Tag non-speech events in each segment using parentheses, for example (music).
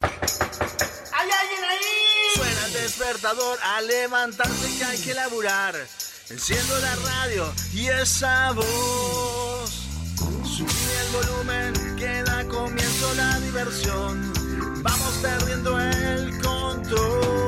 ¿Hay alguien ahí? Suena el despertador a levantarse que hay que laburar. Enciendo la radio y esa voz. Subí el volumen que da comienzo la diversión. Vamos perdiendo el control.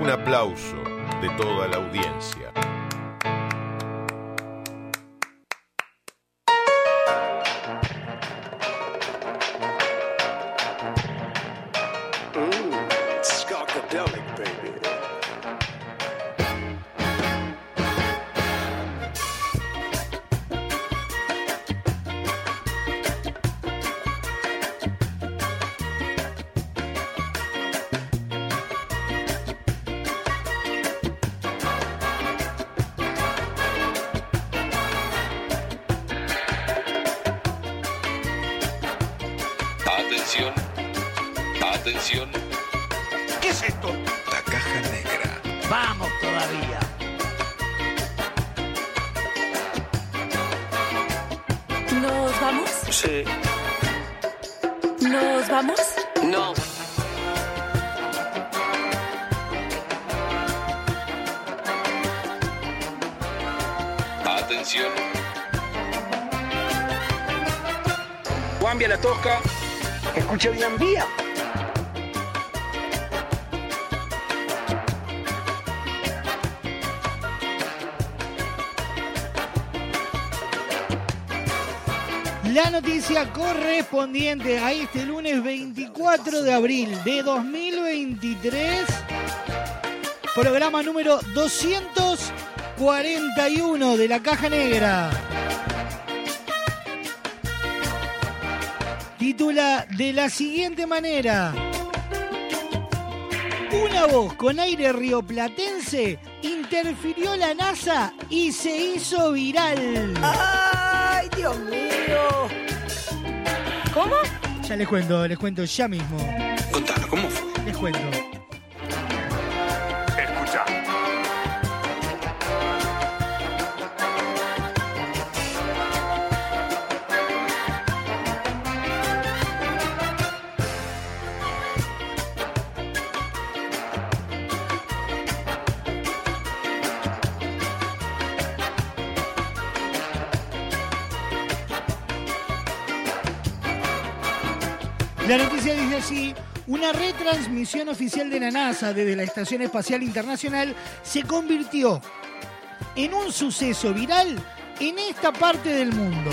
un aplauso de toda la audiencia. Correspondiente a este lunes 24 de abril de 2023, programa número 241 de la Caja Negra. Titula de la siguiente manera. Una voz con aire rioplatense interfirió la NASA y se hizo viral. ¡Ay, Dios mío! Ya les cuento, les cuento ya mismo. Contalo, ¿cómo fue? Les cuento. Retransmisión oficial de la NASA desde la Estación Espacial Internacional se convirtió en un suceso viral en esta parte del mundo.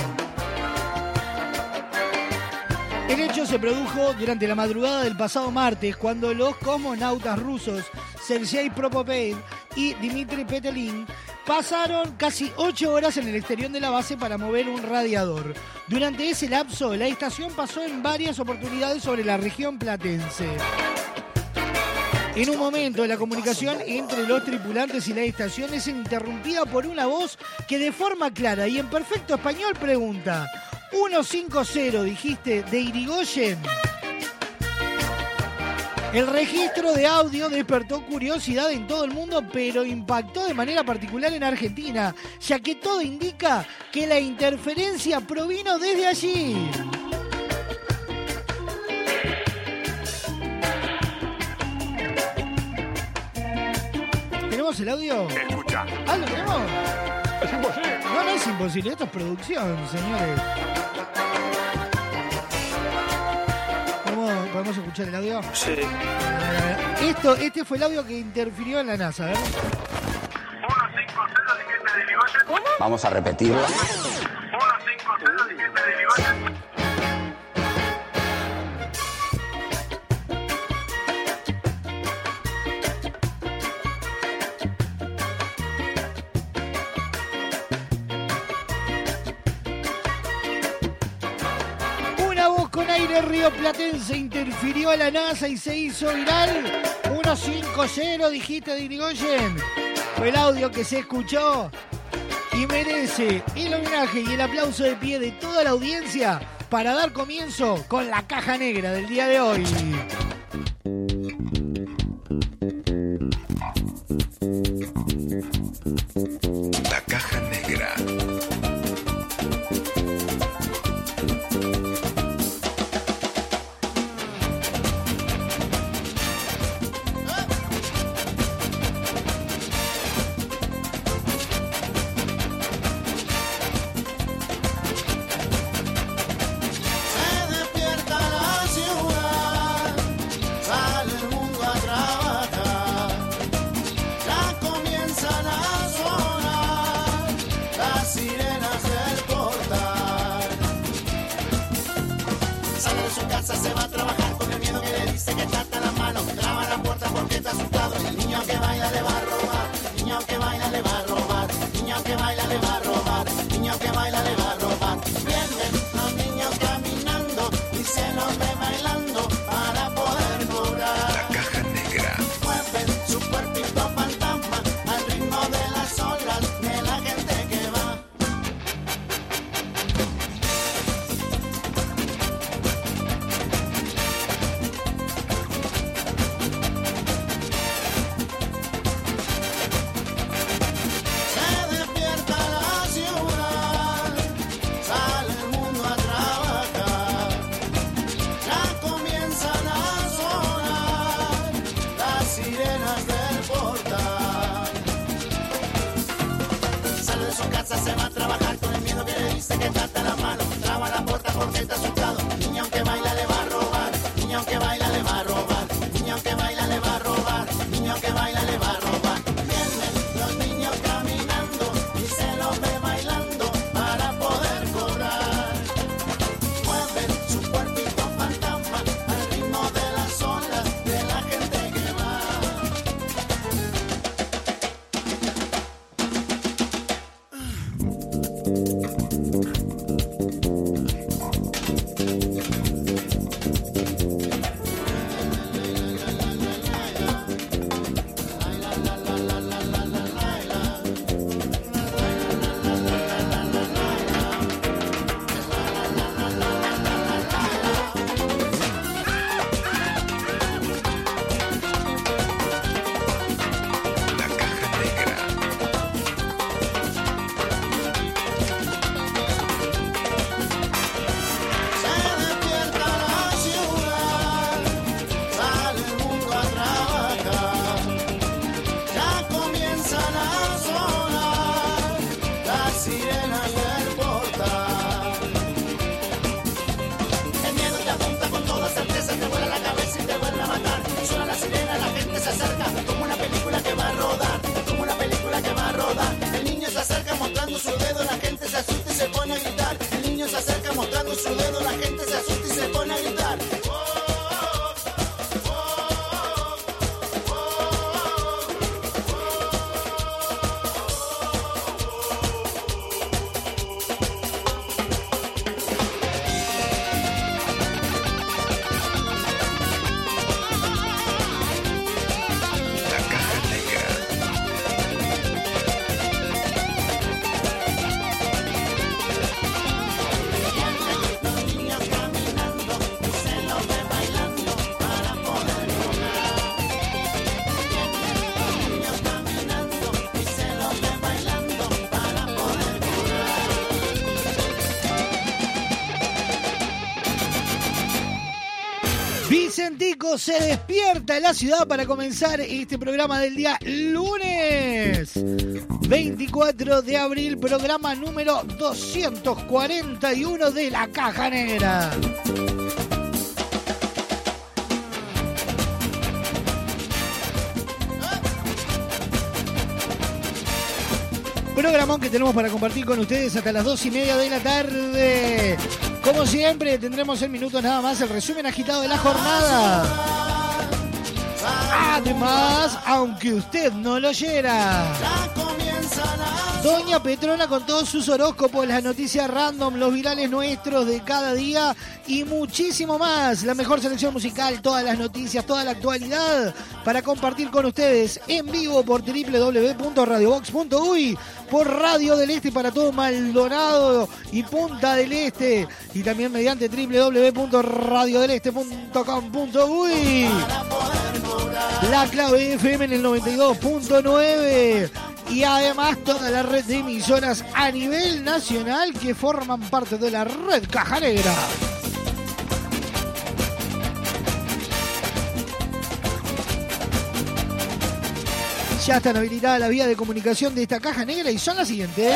El hecho se produjo durante la madrugada del pasado martes cuando los cosmonautas rusos Sergei Prokopiev y Dmitry Petelin pasaron casi ocho horas en el exterior de la base para mover un radiador. Durante ese lapso, la estación pasó en varias oportunidades sobre la región platense. En un momento, la comunicación entre los tripulantes y la estación es interrumpida por una voz que de forma clara y en perfecto español pregunta, 150 dijiste de Irigoyen. El registro de audio despertó curiosidad en todo el mundo, pero impactó de manera particular en Argentina, ya que todo indica que la interferencia provino desde allí. ¿Tenemos el audio? Escucha. ¿Ah, lo tenemos? Es imposible. No, no es imposible, esto es producción, señores. ¿Podemos, podemos escuchar el audio? Sí. Esto, este fue el audio que interfirió en la NASA, ¿verdad? Vamos a repetirlo. Aire rioplatense interfirió a la NASA y se hizo viral. 150 dijiste de Irigoyen. Fue el audio que se escuchó y merece el homenaje y el aplauso de pie de toda la audiencia para dar comienzo con la caja negra del día de hoy. Se despierta la ciudad para comenzar este programa del día lunes 24 de abril, programa número 241 de la Caja Negra. Programón que tenemos para compartir con ustedes hasta las dos y media de la tarde. Como siempre, tendremos en minutos nada más el resumen agitado de la jornada. Además, aunque usted no lo oyera, Doña Petrona con todos sus horóscopos, las noticias random, los virales nuestros de cada día y muchísimo más. La mejor selección musical, todas las noticias, toda la actualidad para compartir con ustedes en vivo por www.radiobox.uy, por Radio del Este para todo Maldonado y Punta del Este y también mediante www.radiodeleste.com.uy. La clave FM en el 92.9 y además toda la red de emisoras a nivel nacional que forman parte de la red Caja Negra. Ya están habilitadas las vías de comunicación de esta caja negra y son las siguientes.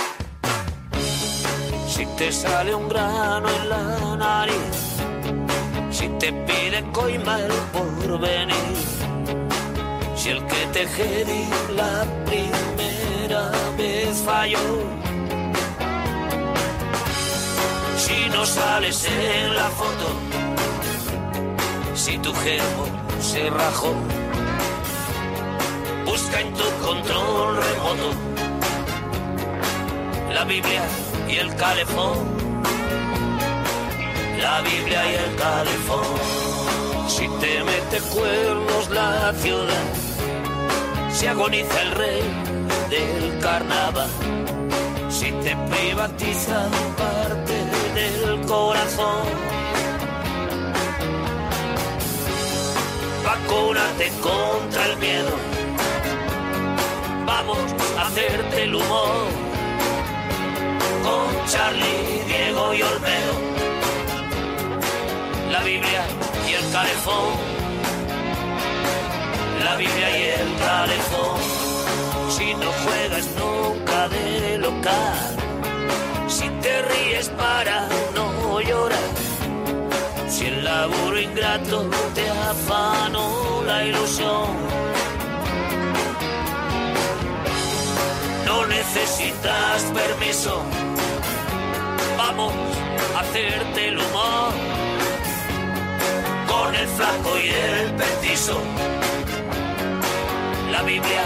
Si te sale un grano en la nariz, si te pide coima el porvenir, si el que te jedi la primera vez falló, si no sales en la foto, si tu germo se rajó, busca en tu control remoto la Biblia y el calefón. La Biblia y el calefón. Si te mete cuernos la ciudad, si agoniza el rey del carnaval. Si te privatizan parte del corazón, vacúnate contra el miedo. Vamos a hacerte el humor con Charlie, Diego y Olmedo. La Biblia y el calefón. La Biblia y el calefón. Si no juegas nunca de local. Si te ríes para no llorar. Si el laburo ingrato te afanó la ilusión. No necesitas permiso. Vamos a hacerte el humor. Con el flaco y el petizo, la Biblia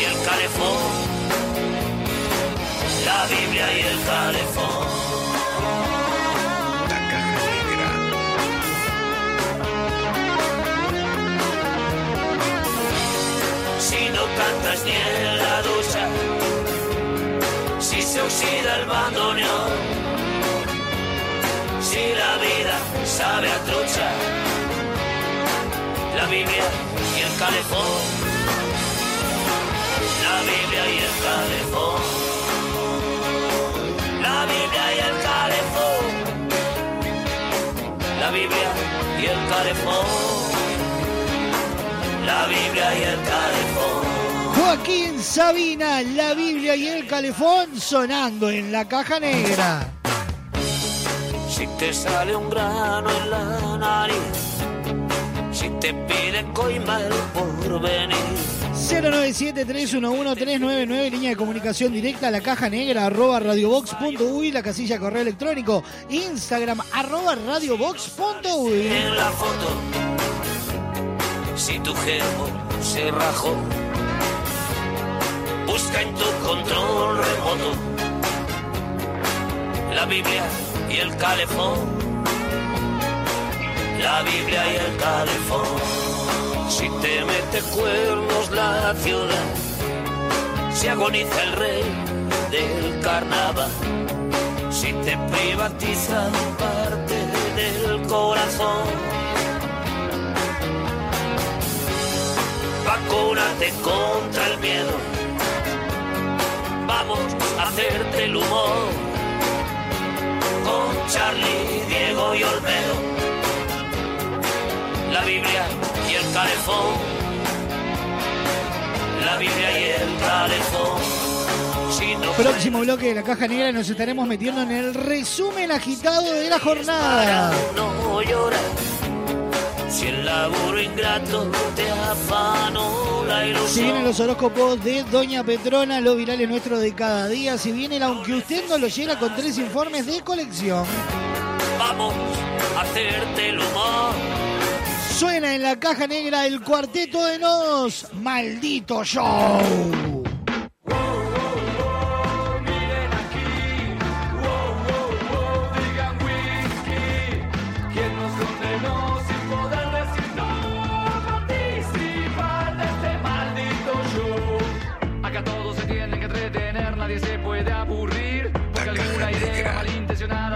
y el calefón, la Biblia y el calefón. Si no cantas ni en la ducha, si se oxida el bandoneón, si la vida sabe a trucha, la Biblia y el calefón, la Biblia y el calefón, la Biblia y el calefón, la Biblia y el calefón. La Biblia y el calefón. Joaquín Sabina, la Biblia y el calefón sonando en la caja negra. Si te sale un grano en la nariz, si te pide coima el porvenir. 097-311-399, línea de comunicación directa a la caja negra, arroba radiobox.uy, la casilla correo electrónico, Instagram, arroba radiobox.uy. En la foto, si tu germo se rajó, busca en tu control remoto la Biblia y el calefón, la Biblia y el calefón. Si te mete cuernos la ciudad, si agoniza el rey del carnaval, si te privatizan parte del corazón. Vacúnate contra el miedo, vamos a hacerte el humor con Charlie, Diego y Olmedo. La Biblia y el calefón. La Biblia y el calefón. Si no Próximo bloque de la caja negra nos estaremos metiendo en el resumen agitado de la jornada. Si el laburo ingrato te afanó la Si ilusión. vienen los horóscopos de Doña Petrona, los virales nuestros de cada día. Si viene el aunque usted no lo llena con tres informes de colección. Vamos a hacerte el humor. Suena en la caja negra el cuarteto de nos. Maldito show.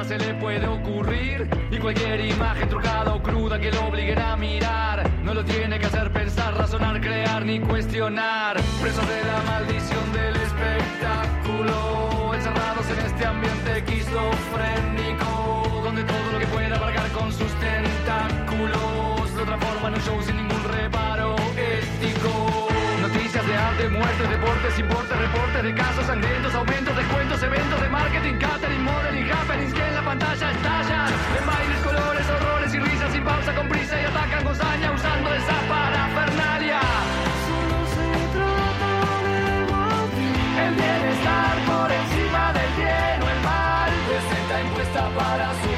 Se le puede ocurrir. Y cualquier imagen trucada o cruda que lo obliguen a mirar. No lo tiene que hacer pensar, razonar, crear ni cuestionar. Presos de la maldición del espectáculo. Encerrados en este ambiente esquizofrénico. Donde todo lo que pueda abarcar con sus tentáculos lo transforma en un show sin ningún arte, muertes, deportes, importes, reportes de casos sangrientos, aumentos, descuentos, eventos de marketing, catering, modeling, happenings que en la pantalla estallan. En bailes, colores, horrores y risas sin pausa, con prisa y atacan con saña usando esa parafernalia. Solo se trata de el bienestar por encima del bien o el mal. Presenta encuesta para suponer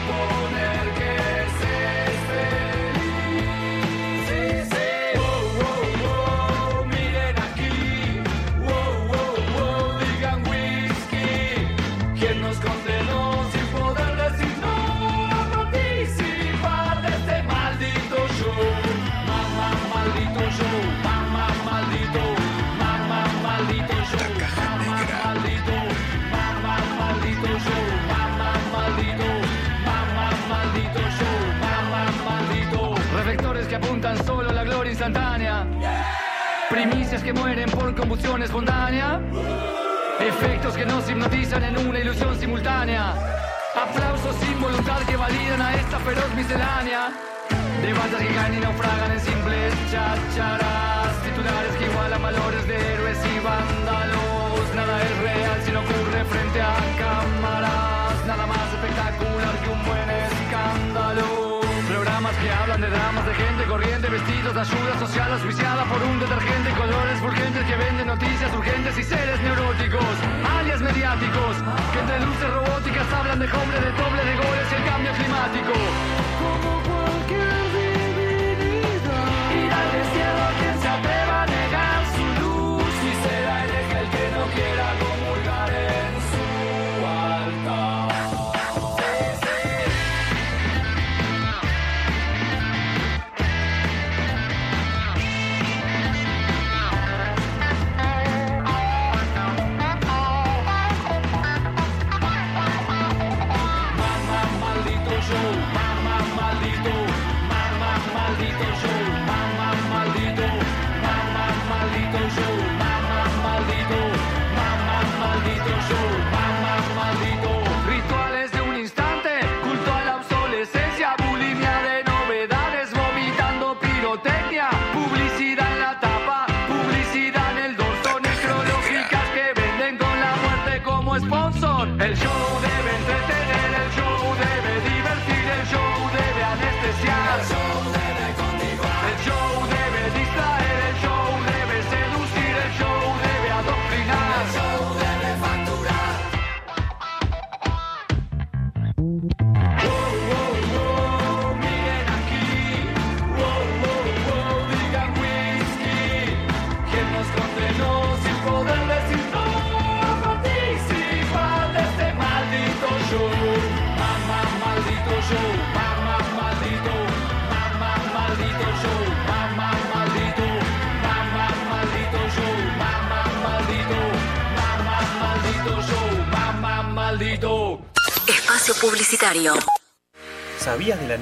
que mueren por combustión espontánea. Efectos que nos hipnotizan en una ilusión simultánea. Aplausos sin voluntad que validan a esta feroz miscelánea. De bandas que caen y naufragan en simples chacharas. Titulares que igualan valores de héroes y vándalos. Nada es real si no ocurre frente a cámaras. Nada más Que hablan de dramas de gente corriente, vestidos de ayuda social auspiciada por un detergente, colores fulgentes que venden noticias urgentes y seres neuróticos, alias mediáticos, que entre luces robóticas hablan de hombres, de doble de goles y el cambio climático. Como cualquier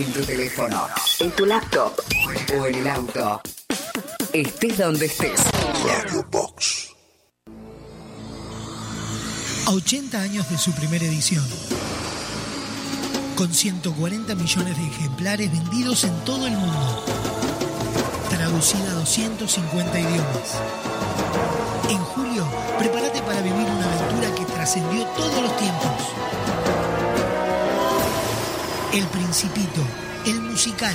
En tu teléfono, en tu laptop o en el auto. Estés donde estés. Radio Box. A 80 años de su primera edición. Con 140 millones de ejemplares vendidos en todo el mundo. Traducida a 250 idiomas. En julio, prepárate para vivir una aventura que trascendió todos los tiempos. El Principito, el musical.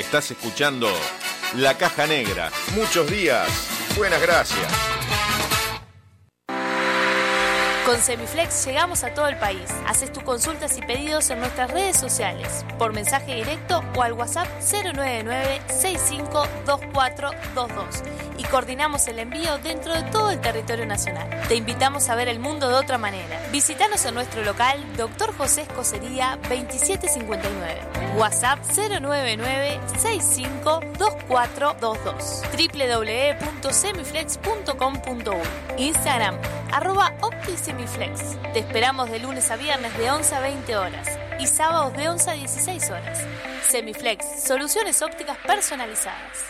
Estás escuchando La Caja Negra. Muchos días. Buenas gracias. Con Semiflex llegamos a todo el país. Haces tus consultas y pedidos en nuestras redes sociales, por mensaje directo o al WhatsApp 099-652422 y coordinamos el envío dentro de todo el territorio nacional. Te invitamos a ver el mundo de otra manera. Visítanos en nuestro local Dr. José Escocería 2759. WhatsApp 099-652422 www.semiflex.com.uy Instagram arroba OptiSemiflex. Te esperamos de lunes a viernes de 11 a 20 horas y sábados de 11 a 16 horas. Semiflex, soluciones ópticas personalizadas.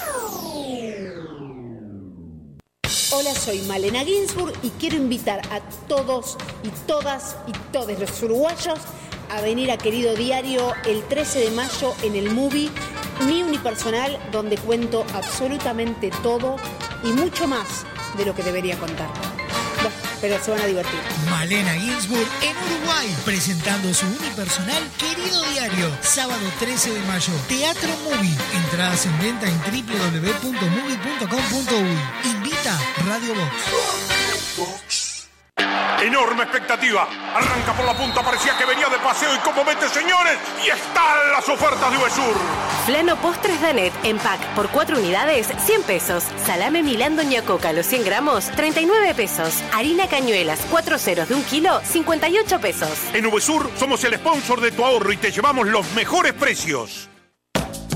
Hola, soy Malena Ginsburg y quiero invitar a todos y todas y todos los uruguayos a venir a Querido Diario el 13 de mayo en el movie Mi Unipersonal, donde cuento absolutamente todo y mucho más de lo que debería contar. Pero se van a divertir. Malena Ginsburg en Uruguay, presentando su unipersonal Querido Diario, sábado 13 de mayo. Teatro Movie. Entradas en venta en www.movie.com.uy. Radio Box. Enorme expectativa. Arranca por la punta, parecía que venía de paseo y como vete, señores, y están las ofertas de Uvesur. Flano Postres Danet en pack por 4 unidades, 100 pesos. Salame Milán Doña Coca, los 100 gramos, 39 pesos. Harina Cañuelas, 4 ceros de un kilo, 58 pesos. En Uvesur somos el sponsor de tu ahorro y te llevamos los mejores precios.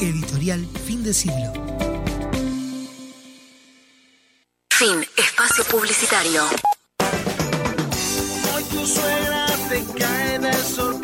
Editorial Fin de Siglo. Fin. Espacio publicitario. Hoy tu suegra te cae de sorpresa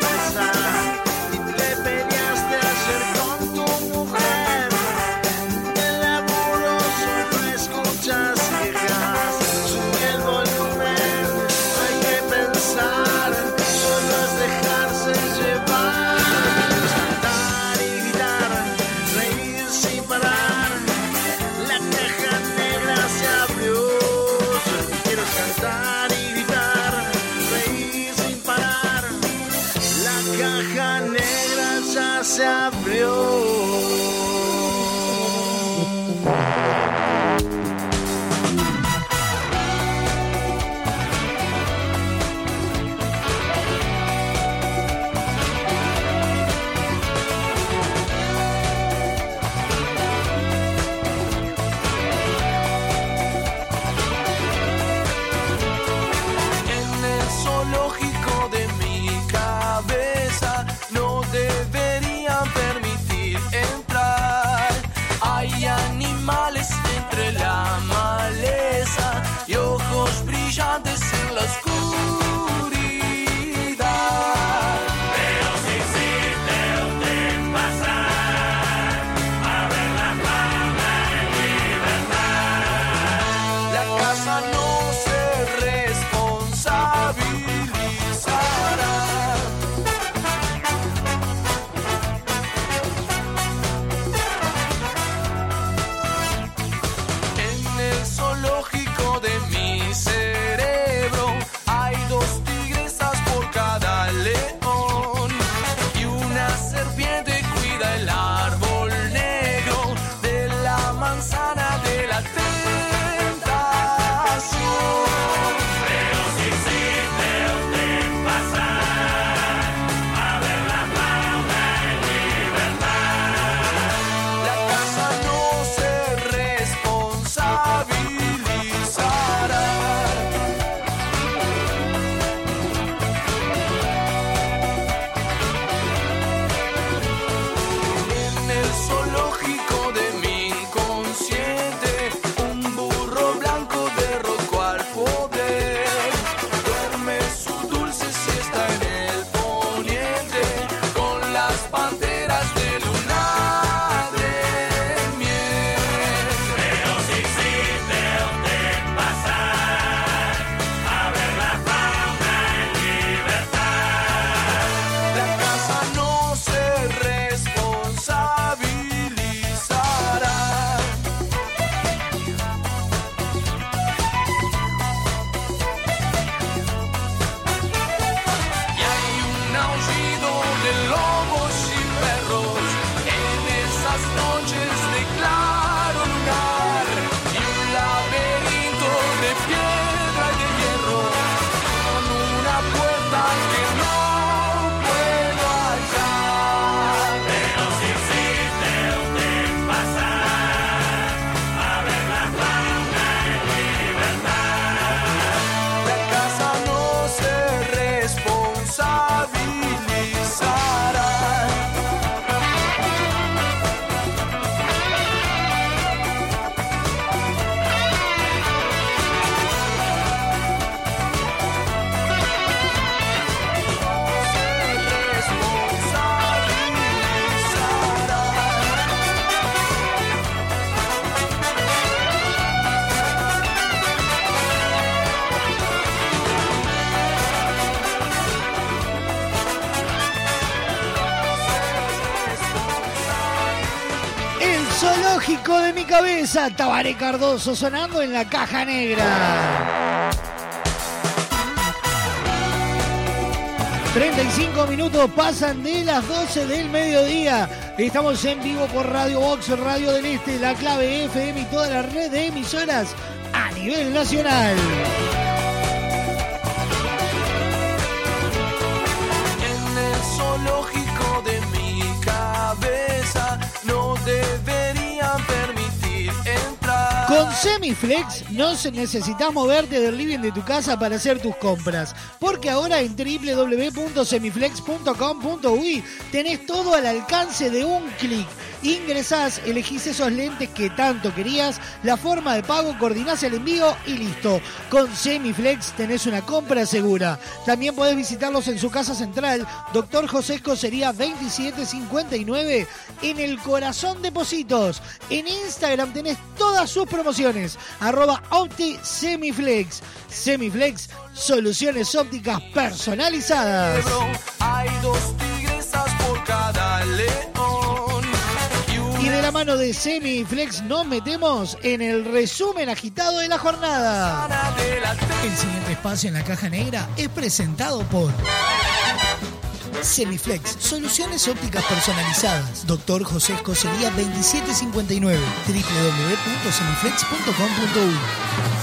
Tabaré Cardoso sonando en la caja negra. 35 minutos pasan de las 12 del mediodía. Estamos en vivo por Radio Box, Radio del Este, La Clave FM y toda la red de emisoras a nivel nacional. Semiflex no se necesitas moverte del living de tu casa para hacer tus compras, porque ahora en www.semiflex.com.uy tenés todo al alcance de un clic. Ingresás, elegís esos lentes que tanto querías, la forma de pago, coordinás el envío y listo. Con Semiflex tenés una compra segura. También podés visitarlos en su casa central, Doctor José Escocería 2759, en el corazón de Positos. En Instagram tenés todas sus promociones, arroba Opti Semiflex. Semiflex, soluciones ópticas personalizadas. Hay dos mano de Semiflex nos metemos en el resumen agitado de la jornada. El siguiente espacio en la caja negra es presentado por Semiflex, soluciones ópticas personalizadas. Doctor José Escocería 2759, www.semiflex.com.uy.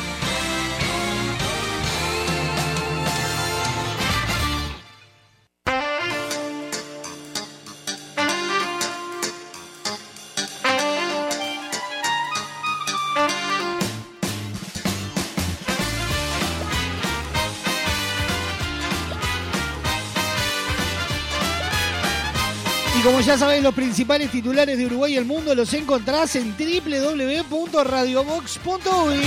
Ya sabéis, los principales titulares de Uruguay y el mundo los encontrás en www.radiobox.uy.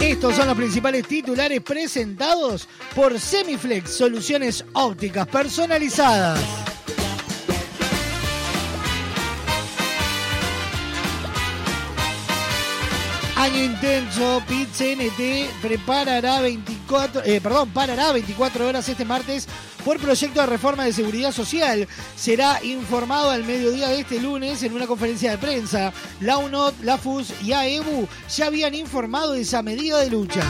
Estos son los principales titulares presentados por Semiflex, soluciones ópticas personalizadas. Año intenso, PIT-CNT preparará 24, eh, perdón, parará 24 horas este martes por proyecto de reforma de seguridad social. Será informado al mediodía de este lunes en una conferencia de prensa. La UNOT, la FUS y AEBU ya habían informado de esa medida de lucha.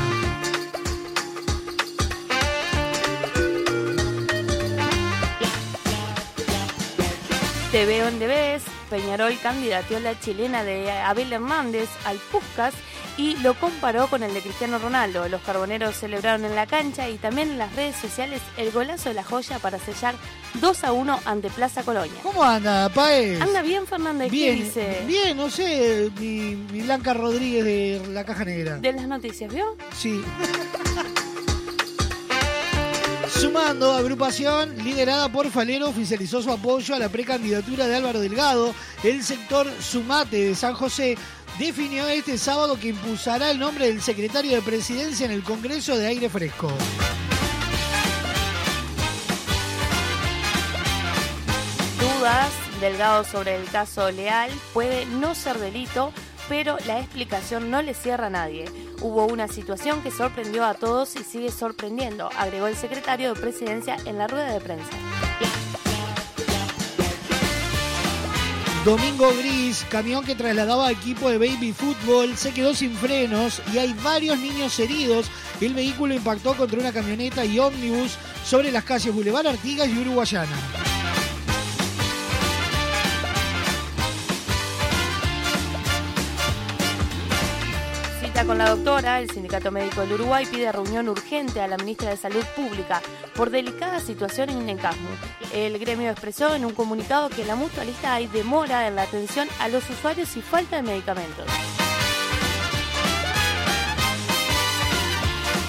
Te veo en Debes, Peñarol candidateó la chilena de Abel Hernández al Puscas y lo comparó con el de Cristiano Ronaldo. Los carboneros celebraron en la cancha y también en las redes sociales el golazo de la joya para sellar 2 a 1 ante Plaza Colonia. ¿Cómo anda, Paez? Anda bien, Fernanda, ¿y ¿qué Bien, dice? bien, no sé, mi, mi Blanca Rodríguez de la Caja Negra. De las noticias, ¿vio? Sí. (laughs) Sumando, agrupación liderada por Falero oficializó su apoyo a la precandidatura de Álvaro Delgado. El sector Sumate de San José definió este sábado que impulsará el nombre del secretario de presidencia en el Congreso de Aire Fresco. Dudas, Delgado sobre el caso Leal puede no ser delito, pero la explicación no le cierra a nadie. Hubo una situación que sorprendió a todos y sigue sorprendiendo, agregó el secretario de presidencia en la rueda de prensa. Domingo Gris, camión que trasladaba equipo de baby fútbol, se quedó sin frenos y hay varios niños heridos. El vehículo impactó contra una camioneta y ómnibus sobre las calles Boulevard Artigas y Uruguayana. Con la doctora, el Sindicato Médico del Uruguay pide reunión urgente a la ministra de Salud Pública por delicada situación en Incasmu. El gremio expresó en un comunicado que la mutualista hay demora en la atención a los usuarios y falta de medicamentos.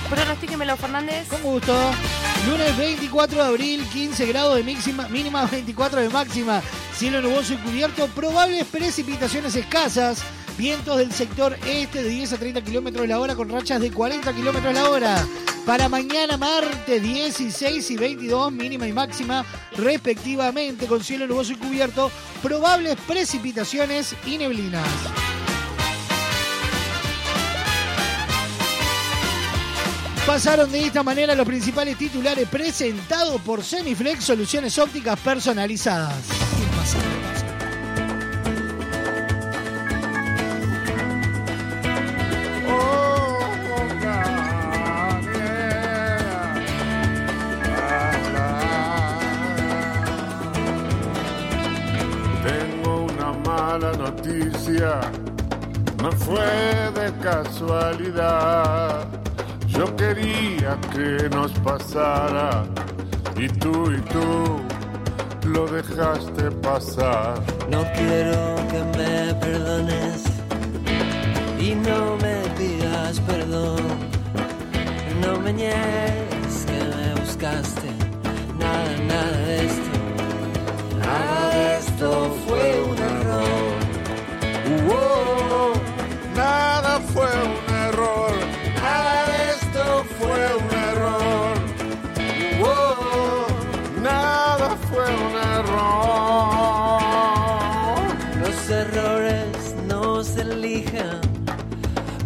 Pronostíquemelo, Fernández. Con gusto. Lunes 24 de abril, 15 grados de máxima, mínima 24 de máxima. Cielo nuboso y cubierto, probables precipitaciones escasas. Vientos del sector este de 10 a 30 kilómetros la hora con rachas de 40 kilómetros la hora. Para mañana martes 16 y 22 mínima y máxima respectivamente con cielo nuboso y cubierto, probables precipitaciones y neblinas. Pasaron de esta manera los principales titulares presentados por Semiflex Soluciones Ópticas Personalizadas. Fue de casualidad. Yo quería que nos pasara y tú y tú lo dejaste pasar. No quiero que me perdones y no me pidas perdón. No me niegues que me buscaste. Nada, nada de esto. Nada esto fue un fue un error. Nada de esto fue un error. Wow, nada fue un error. Los errores no se elijan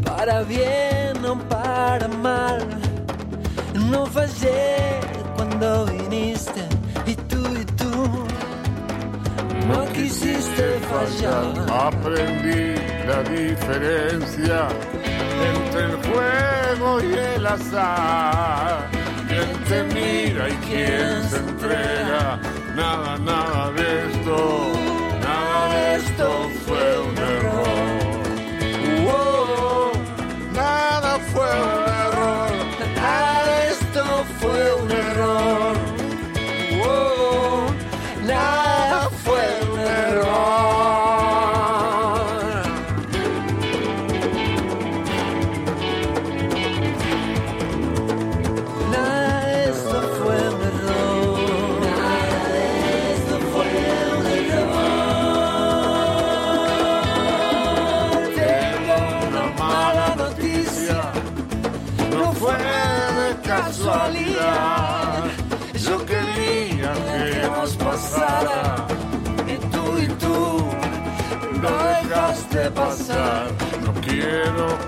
para bien o para mal. No fallé cuando viniste no quisiste fallar. Aprendí la diferencia entre el juego y el azar. Quien te mira y quien se entrega. Nada, nada de esto, nada de esto fue un error. Nada fue un error.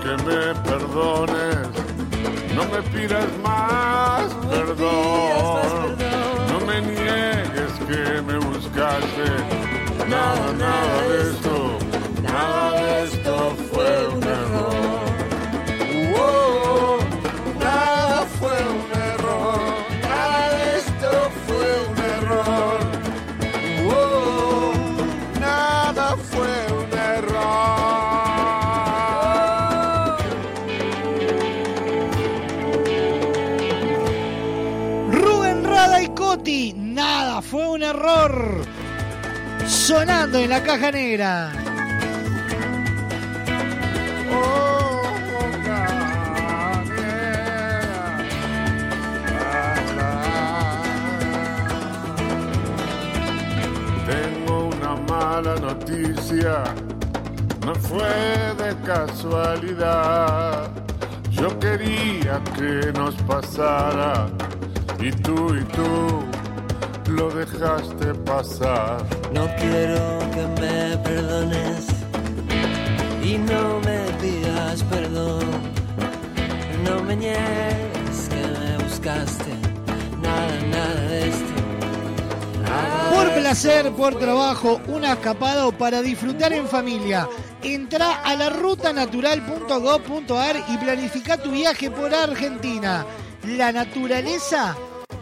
Que me perdones, no me pidas más perdón. No me niegues que me buscaste. Sonando en la caja negra. Tengo una mala noticia, no fue de casualidad. Yo quería que nos pasara y tú y tú lo dejaste pasar. No quiero que me perdones y no me pidas perdón. No me niegues que me buscaste. Nada, nada de esto. Por placer, por trabajo, una escapada o para disfrutar en familia. Entra a la rutanatural.gov.ar y planifica tu viaje por Argentina. La naturaleza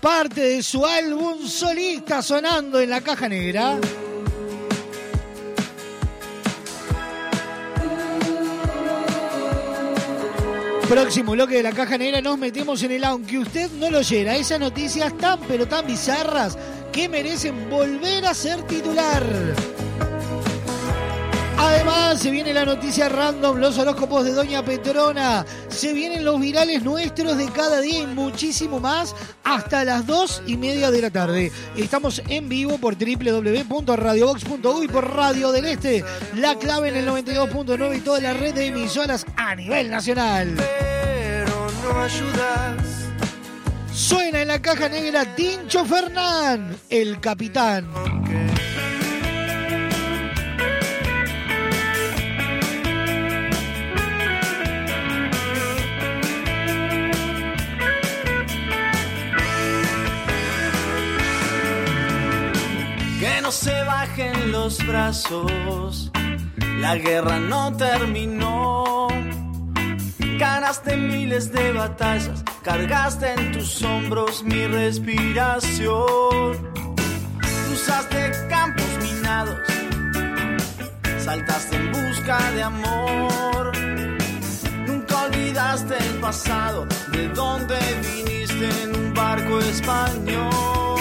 Parte de su álbum solista sonando en la caja negra. Próximo bloque de la caja negra nos metemos en el aunque usted no lo oyera. Esas noticias tan pero tan bizarras que merecen volver a ser titular. Además, se viene la noticia random, los horóscopos de Doña Petrona, se vienen los virales nuestros de cada día y muchísimo más hasta las dos y media de la tarde. Estamos en vivo por www.radiobox.uy y por Radio del Este, la clave en el 92.9 y toda la red de emisoras a nivel nacional. Pero no ayudas. Suena en la caja negra Tincho Fernán, el capitán. Se bajen los brazos, la guerra no terminó. Ganaste miles de batallas, cargaste en tus hombros mi respiración. Cruzaste campos minados, saltaste en busca de amor. Nunca olvidaste el pasado, de donde viniste en un barco español.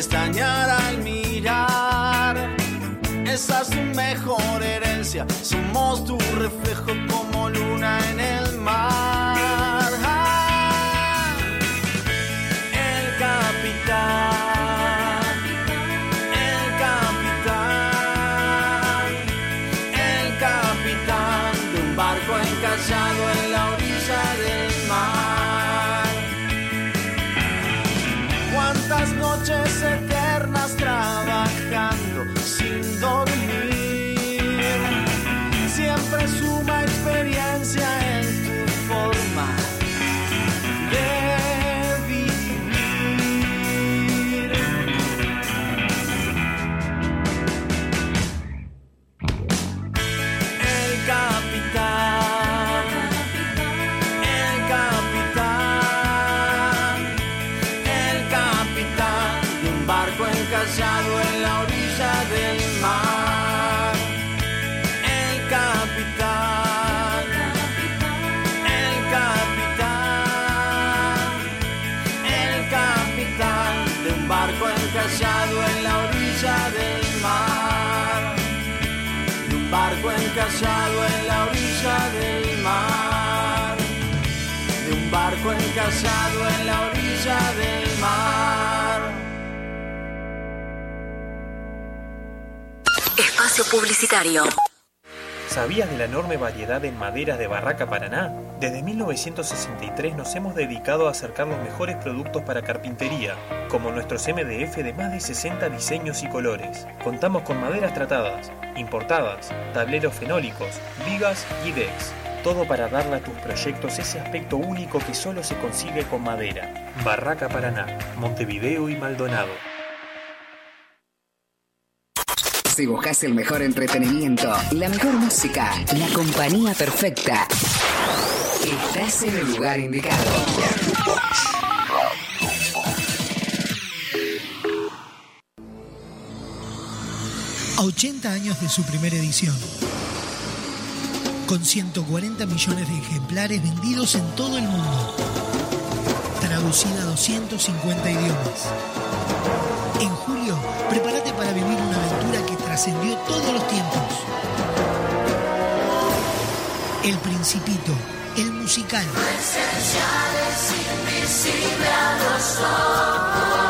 Pestañear al mirar. Esa es tu mejor herencia, somos tu reflejo como luna en el mar. En la orilla del mar. Espacio publicitario. ¿Sabías de la enorme variedad en maderas de Barraca Paraná? Desde 1963 nos hemos dedicado a acercar los mejores productos para carpintería, como nuestros MDF de más de 60 diseños y colores. Contamos con maderas tratadas, importadas, tableros fenólicos, vigas y decks. Todo para darle a tus proyectos ese aspecto único que solo se consigue con madera. Barraca Paraná, Montevideo y Maldonado. Si buscas el mejor entretenimiento, la mejor música, la compañía perfecta, estás en el lugar indicado. A 80 años de su primera edición. Con 140 millones de ejemplares vendidos en todo el mundo. Traducida a 250 idiomas. En julio, prepárate para vivir una aventura que trascendió todos los tiempos. El Principito, el musical. esencial es invisible a los ojos.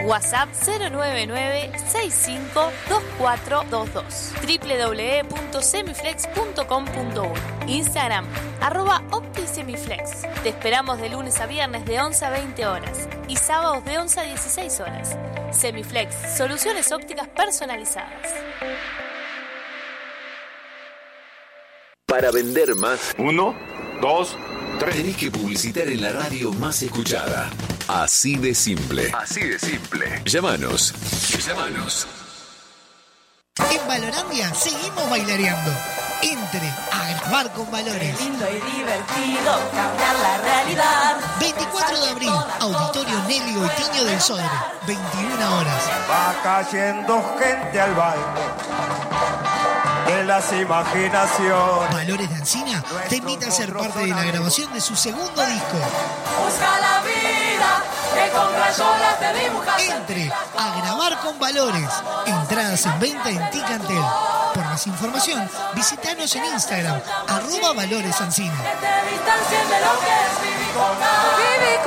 WhatsApp 099-652422. www.semiflex.com.uy Instagram, arroba OptiSemiflex. Te esperamos de lunes a viernes de 11 a 20 horas y sábados de 11 a 16 horas. Semiflex, soluciones ópticas personalizadas. Para vender más. Uno, dos, tres. Tenés que publicitar en la radio más escuchada. Así de simple. Así de simple. Llámanos. Llámanos. En Valorandia seguimos bailareando. Entre a grabar con valores. lindo y divertido cambiar la realidad. 24 de abril, Auditorio Nelly Goitiño del Sodre. 21 horas. Va cayendo gente al baile de las imaginaciones. Valores de Ancina te invita a ser parte de la grabación de su segundo disco. Busca la vida con. Entre a grabar con valores. Entradas en venta en Ticantel. Por más información, visítanos en Instagram, arroba valores Ancina. Que te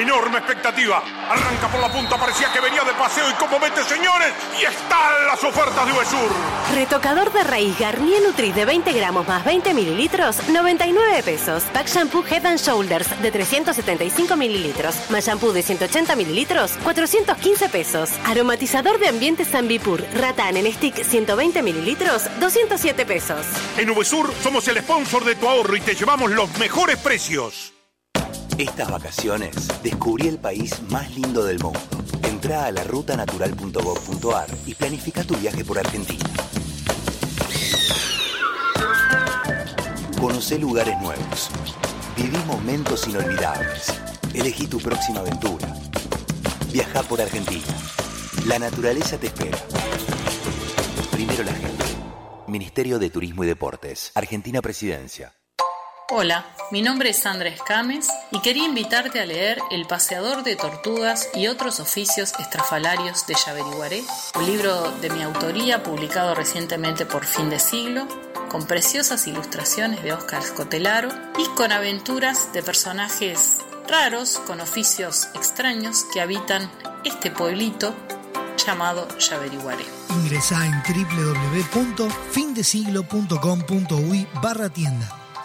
Enorme expectativa. Arranca por la punta, parecía que venía de paseo y como mete señores, y están las ofertas de Uvesur. Retocador de raíz Garnier Nutris de 20 gramos más 20 mililitros, 99 pesos. Pack Shampoo Head and Shoulders de 375 mililitros, más shampoo de 180 mililitros, 415 pesos. Aromatizador de ambiente Zambipur Ratán en stick 120 mililitros, 207 pesos. En Uvesur somos el sponsor de tu ahorro y te llevamos los mejores precios. Estas vacaciones descubrí el país más lindo del mundo. Entra a la rutanatural.gov.ar y planifica tu viaje por Argentina. Conoce lugares nuevos. Viví momentos inolvidables. Elegí tu próxima aventura. Viaja por Argentina. La naturaleza te espera. Primero la gente. Ministerio de Turismo y Deportes. Argentina Presidencia. Hola, mi nombre es Sandra Escames y quería invitarte a leer El paseador de tortugas y otros oficios estrafalarios de Yaveriguaré, un libro de mi autoría publicado recientemente por Fin de Siglo, con preciosas ilustraciones de Óscar Scotelaro y con aventuras de personajes raros con oficios extraños que habitan este pueblito llamado Yaveriguaré. Ingresá en www.findesiglo.com.uy barra tienda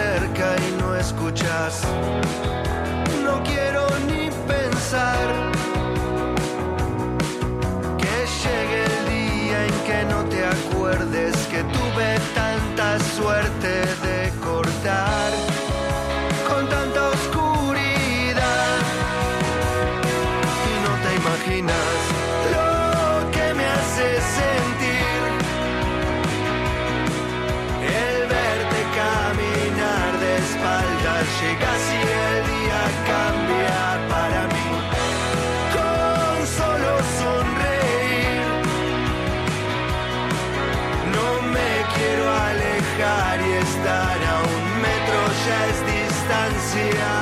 y no escuchas. No quiero ni pensar que llegue el día en que no te acuerdes que tuve tanta suerte. see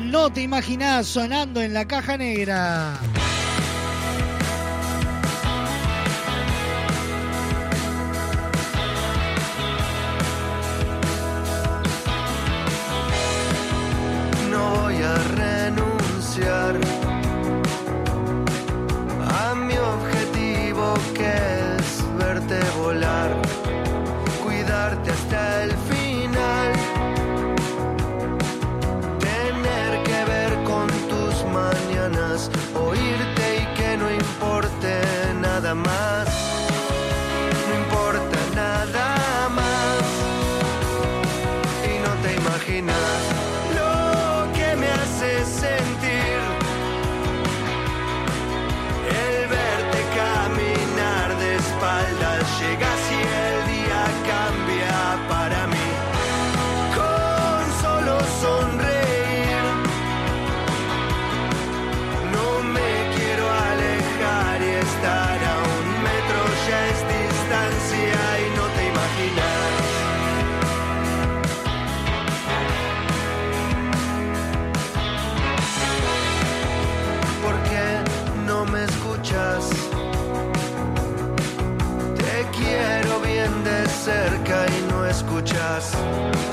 no te imaginás sonando en la caja negra.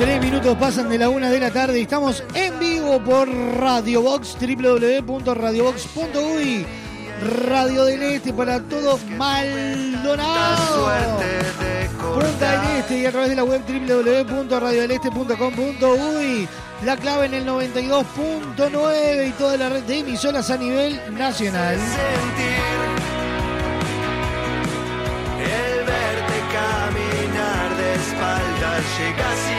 Tres minutos pasan de la una de la tarde y estamos en vivo por Radio Box, www.radiobox.uy. Radio del Este para todo Maldonado. Punta del Este y a través de la web www.radiodeleste.com.uy. La clave en el 92.9 y toda la red de emisoras a nivel nacional. El verte caminar de espaldas llegas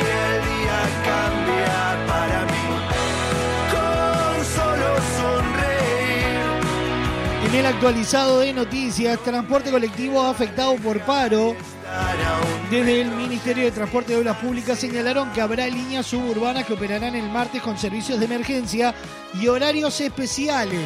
En el actualizado de noticias, transporte colectivo afectado por paro. Desde el Ministerio de Transporte y Obras Públicas señalaron que habrá líneas suburbanas que operarán el martes con servicios de emergencia y horarios especiales.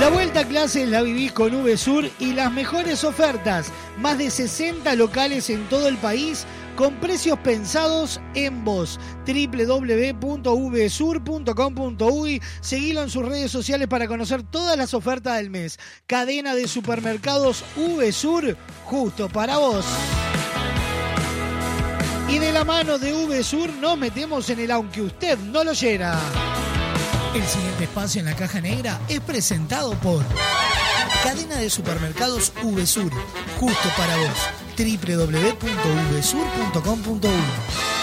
La vuelta a clases la vivís con VSUR y las mejores ofertas. Más de 60 locales en todo el país con precios pensados en vos. www.vsur.com.uy. Seguilo en sus redes sociales para conocer todas las ofertas del mes. Cadena de supermercados VSUR, justo para vos. Y de la mano de VSUR nos metemos en el aunque usted no lo llena. El siguiente espacio en la caja negra es presentado por Cadena de Supermercados VSUR, justo para vos. www.vsur.com.uy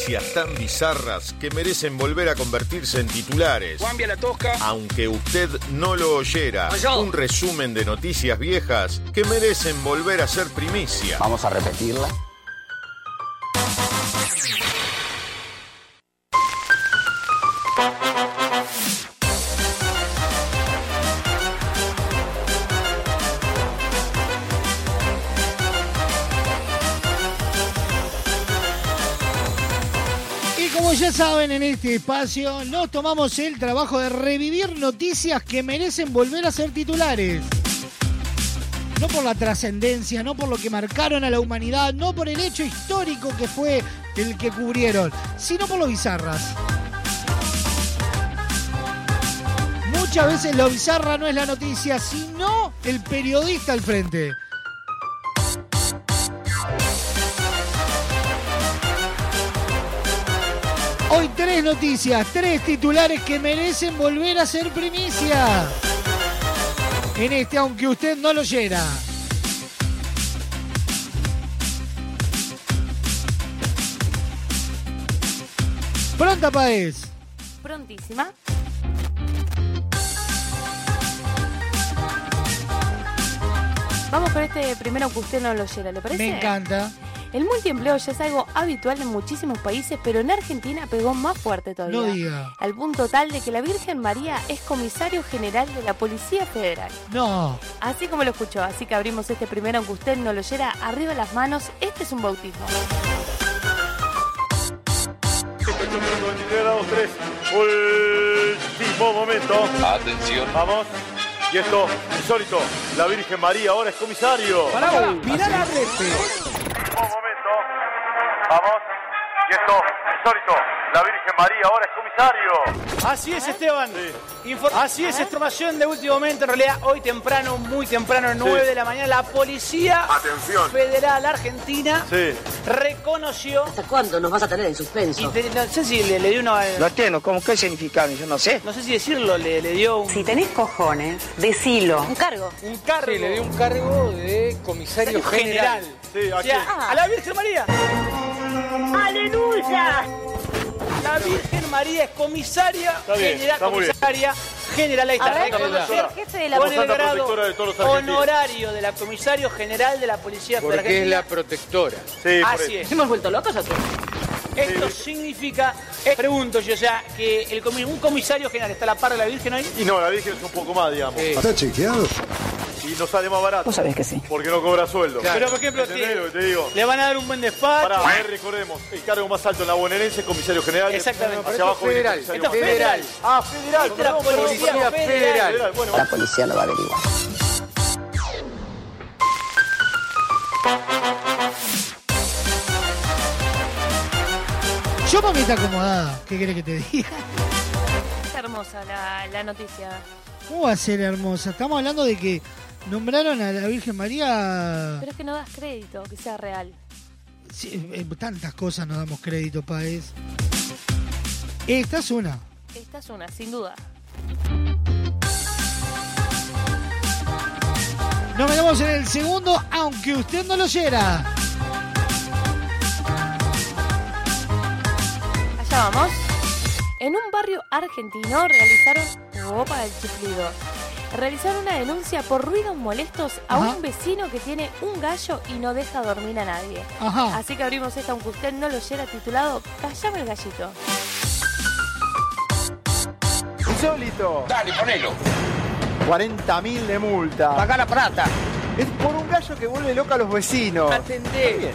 noticias tan bizarras que merecen volver a convertirse en titulares. Cambia la tosca. Aunque usted no lo oyera, un resumen de noticias viejas que merecen volver a ser primicia. Vamos a repetirla. Saben, en este espacio nos tomamos el trabajo de revivir noticias que merecen volver a ser titulares. no por la trascendencia, no por lo que marcaron a la humanidad, no por el hecho histórico que fue el que cubrieron, sino por lo bizarras. Muchas veces lo bizarra no es la noticia, sino el periodista al frente. Hoy tres noticias, tres titulares que merecen volver a ser primicia. En este, aunque usted no lo oyera. Pronta, Paez. Prontísima. Vamos con este primero que usted no lo oyera, ¿le parece? Me encanta. El multiempleo ya es algo habitual en muchísimos países, pero en Argentina pegó más fuerte todavía. No diga. Al punto tal de que la Virgen María es comisario general de la Policía Federal. No. Así como lo escuchó, así que abrimos este primero aunque usted no lo oyera, arriba las manos, este es un bautismo. 23 grados 3. Último momento. Atención. Vamos. Y esto, insólito. La Virgen María ahora es comisario. Pará, pará, mirá la repe. Último momento. Vamos. Y esto, insólito. La Virgen María ahora es comisario. Así es, Esteban. Así es, información de último momento. En realidad, hoy temprano, muy temprano, 9 de la mañana, la Policía Atención. Federal Argentina Sí. reconoció. ¿Hasta cuándo nos vas a tener en suspenso? Y te- no sé si le, le dio una. Lo entiendo, ¿cómo qué significado? Yo no sé. No sé si decirlo, le, le dio un. Si tenés cojones, decilo. Un cargo. Un cargo. Sí, le dio un cargo de comisario general. Sí, O aquí. sea, a la Virgen María. ¡Aleluya! La Virgen María es comisaria Está bien, general, está comisaria general. Ahí está, A ver, reconocer el jefe de la con el Santa grado de todos los honorario de la comisario general de la Policía Federal Porque es la Argentina. protectora. Sí, Así es. ¿Hemos vuelto locos o qué? Esto significa, eh, pregunto yo, o sea, que el un comisario general está a la par de la Virgen ahí. Y no, la Virgen es un poco más, digamos. Sí. ¿Está chequeado? Y nos sale más barato. Vos sabés que sí. Porque no cobra sueldo. Pero, por ejemplo, ¿Entendés te- digo? le van a dar un buen despacho. Pará, a ver, recordemos. El cargo más alto en la bonaerense es comisario general. Exactamente. Hacia abajo federal. Esto es federal. Ah, federal. Esto es la Policía Federal. Federal. Bueno, La policía lo va a averiguar. Yo para mí está acomodada. ¿Qué querés que te diga? Está hermosa la, la noticia. ¿Cómo va a ser hermosa? Estamos hablando de que nombraron a la Virgen María. Pero es que no das crédito que sea real. Sí, en tantas cosas nos damos crédito, Paez. Esta es una. Esta es una, sin duda. Nos metemos en el segundo, aunque usted no lo oyera. Allá vamos. En un barrio argentino realizaron. Opa, el chiflido. Realizaron una denuncia por ruidos molestos a Ajá. un vecino que tiene un gallo y no deja dormir a nadie. Ajá. Así que abrimos esta, aunque usted no lo oyera, titulado Callame el gallito. Insólito. Dale, ponelo. 40.000 de multa. Paga la plata. Es por un gallo que vuelve loca a los vecinos. Atendé.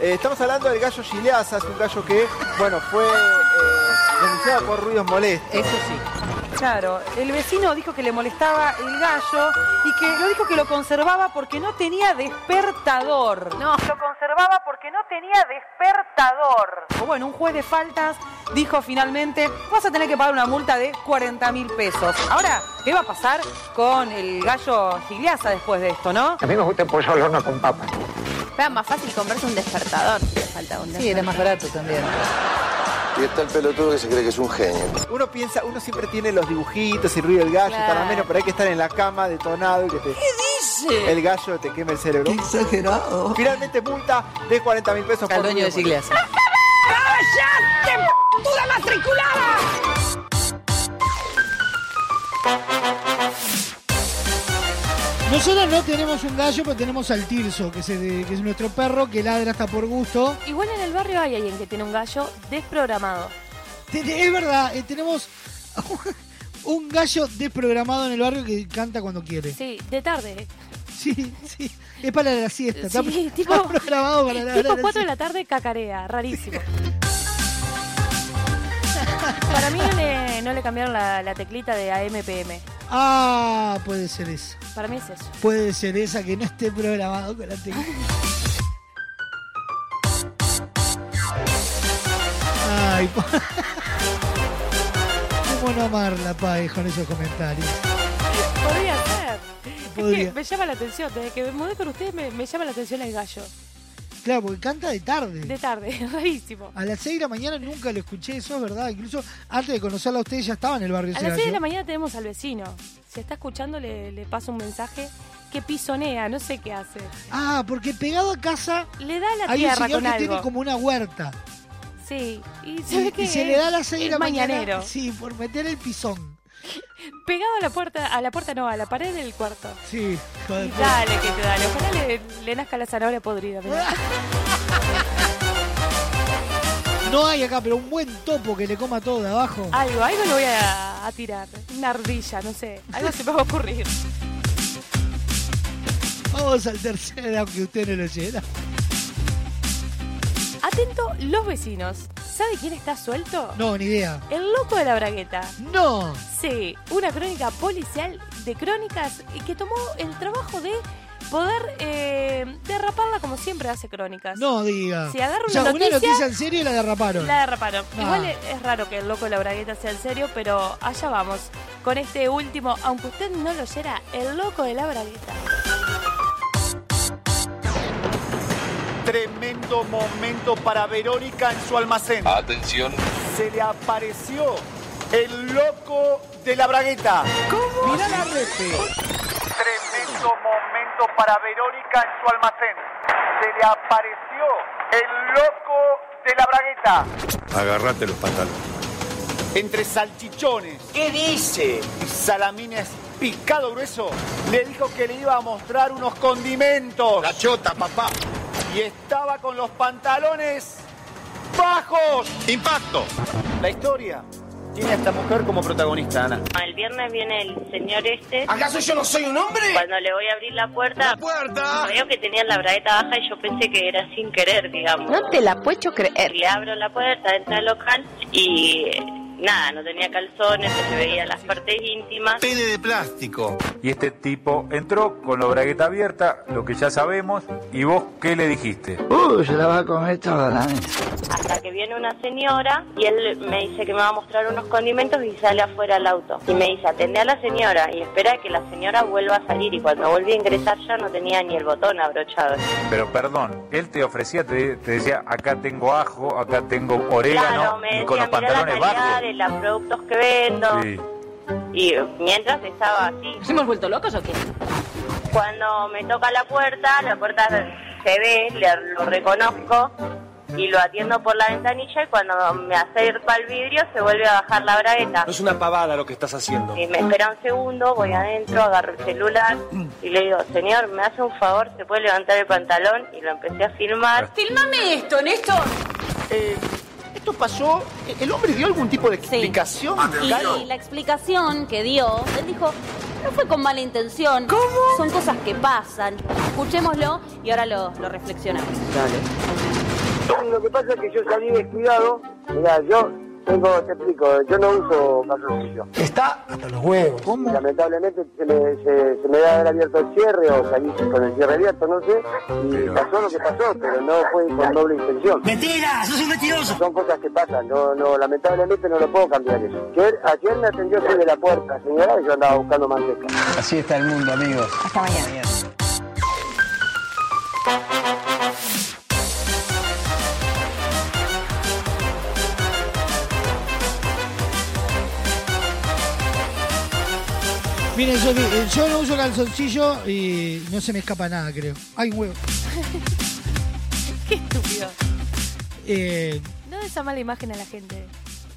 Eh, estamos hablando del gallo Gileasa, es un gallo que, bueno, fue eh, denunciado por ruidos molestos. Eso sí. Claro, el vecino dijo que le molestaba el gallo y que lo dijo que lo conservaba porque no tenía despertador. No. Lo conservaba porque no tenía despertador. O bueno, un juez de faltas dijo finalmente, vas a tener que pagar una multa de 40 mil pesos. Ahora, ¿qué va a pasar con el gallo Gigliasa después de esto, no? A mí me gusta el pollo al horno con papas. Era más fácil comprarse un despertador si le falta un Sí, era más barato también. Y está el pelotudo que se cree que es un genio. Uno piensa, uno siempre tiene los dibujitos y ruido del gallo, Claro. caramelo, pero hay que estar en la cama detonado y que te, dice? el gallo te queme el cerebro. exagerado. Finalmente multa de 40 mil pesos Al por dueño de ruidos Gigliasa. ¡Cállate, matriculada! Nosotros no tenemos un gallo, pero tenemos al Tirso, que es, el- que es nuestro perro, que ladra hasta por gusto. Igual en el barrio hay alguien que tiene un gallo desprogramado. Es verdad, eh, tenemos un gallo desprogramado en el barrio que canta cuando quiere. Sí, de tarde. Sí, sí. Es para la siesta. Está, Sí, está tipo- programado para la Tipo de la 4 de la tarde cacarea, rarísimo. (laughs) Para mí no le, no le cambiaron la, la teclita de AMPM. Ah, puede ser esa. Para mí es eso. Puede ser esa que no esté programado con la tecnología. Ay, po- ¿Cómo no amarla, Pai, con esos comentarios? Podría ser. Es que me llama la atención. Desde que me mudé con ustedes me, me llama la atención el gallo. Claro, porque canta de tarde. De tarde, (laughs) rarísimo. A las 6 de la mañana nunca lo escuché, eso es verdad. Incluso antes de conocerla a ustedes ya estaba en el barrio A las 6 de la mañana tenemos al vecino. Si está escuchando, le, le paso un mensaje que pisonea, no sé qué hace. Ah, porque pegado a casa Le da la hay un tierra señor con que algo. tiene como una huerta. Sí, y se Y, ve que y se le da a las 6 de la mañana. Sí, por meter el pisón. Pegado a la puerta, a la puerta no, a la pared del cuarto. Sí, joder. Dale, que te dale. Ojalá le, le nazca la zanahoria podrida. mirá. (laughs) No hay acá, pero un buen topo que le coma todo de abajo. Algo, algo le voy a, a tirar. Una ardilla, no sé. Algo se me va a ocurrir. Vamos al tercer, aunque usted no lo llena. Atento, los vecinos. ¿Sabe quién está suelto? No, ni idea. El loco de la bragueta. No. Sí, una crónica policial de crónicas que tomó el trabajo de poder eh, derraparla como siempre hace crónicas. No diga. Si agarra o sea, una una noticia, noticia en serio y la derraparon. La derraparon. Ah. Igual es, es raro que el loco de la bragueta sea en serio, pero allá vamos. Con este último, aunque usted no lo oyera, el loco de la bragueta. Tremendo momento para Verónica en su almacén. Atención. Se le apareció el loco de la bragueta. ¿Cómo? Mira la refe. Tremendo momento para Verónica en su almacén. Se le apareció el loco de la bragueta. Agarrate los pantalones. Entre salchichones. ¿Qué dice? Y salamines picado grueso. Le dijo que le iba a mostrar unos condimentos. La chota, papá. Y estaba con los pantalones bajos. Impacto. La historia tiene a esta mujer como protagonista, Ana. El viernes viene el señor este. ¿Acaso yo no soy un hombre? Cuando le voy a abrir la puerta, ¡La puerta! veo que tenía la bragueta baja y yo pensé que era sin querer, digamos. No te la puedo creer. Le abro la puerta, entra al local y nada, no tenía calzones, se le veía las partes íntimas. Pene de plástico. Y este tipo entró con la bragueta abierta, lo que ya sabemos, y vos, ¿qué le dijiste? Uh, se la va a comer toda la nena. Hasta que viene una señora y él me dice que me va a mostrar unos condimentos y sale afuera al auto. Y me dice, atende a la señora y espera que la señora vuelva a salir. Y cuando volví a ingresar ya no tenía ni el botón abrochado. Pero perdón, él te ofrecía, te, te decía, acá tengo ajo, acá tengo orégano, Claro, y con los pantalones bajos. De los productos que vendo. Sí. Y mientras estaba así. ¿Nos hemos vuelto locos o qué? Cuando me toca la puerta, la puerta se ve, le- lo reconozco y lo atiendo por la ventanilla y cuando me acerco al vidrio se vuelve a bajar la bragueta. No es una pavada lo que estás haciendo. Y me espera un segundo, voy adentro, agarro el celular y le digo, señor, ¿me hace un favor? ¿Se puede levantar el pantalón? Y lo empecé a filmar. Filmame esto, Néstor. Eh, esto pasó. ¿El hombre dio algún tipo de explicación? Claro. Y la explicación que dio, él dijo, no fue con mala intención. ¿Cómo? Son cosas que pasan. Escuchémoslo y ahora lo, lo reflexionamos. Lo que pasa es que yo salí descuidado. Mira, yo tengo, te explico, yo no uso calzoncillo. Está hasta los huevos. ¿Cómo? Lamentablemente se me, se, se me da haber abierto el cierre o salí con el cierre abierto, no sé. Y pasó lo que pasó, pero no fue con doble intención. ¡Mentira! ¡Sos un mentiroso! Son cosas que pasan, no, no, lamentablemente no lo puedo cambiar eso. Ayer, ayer me atendió desde la puerta, señora, y yo andaba buscando manteca. Así está el mundo, amigos. Hasta mañana. Miren, yo, eh, yo no uso calzoncillo y no se me escapa nada, creo. Hay un huevo. (laughs) Qué estúpido. Eh, No de esa mala imagen a la gente.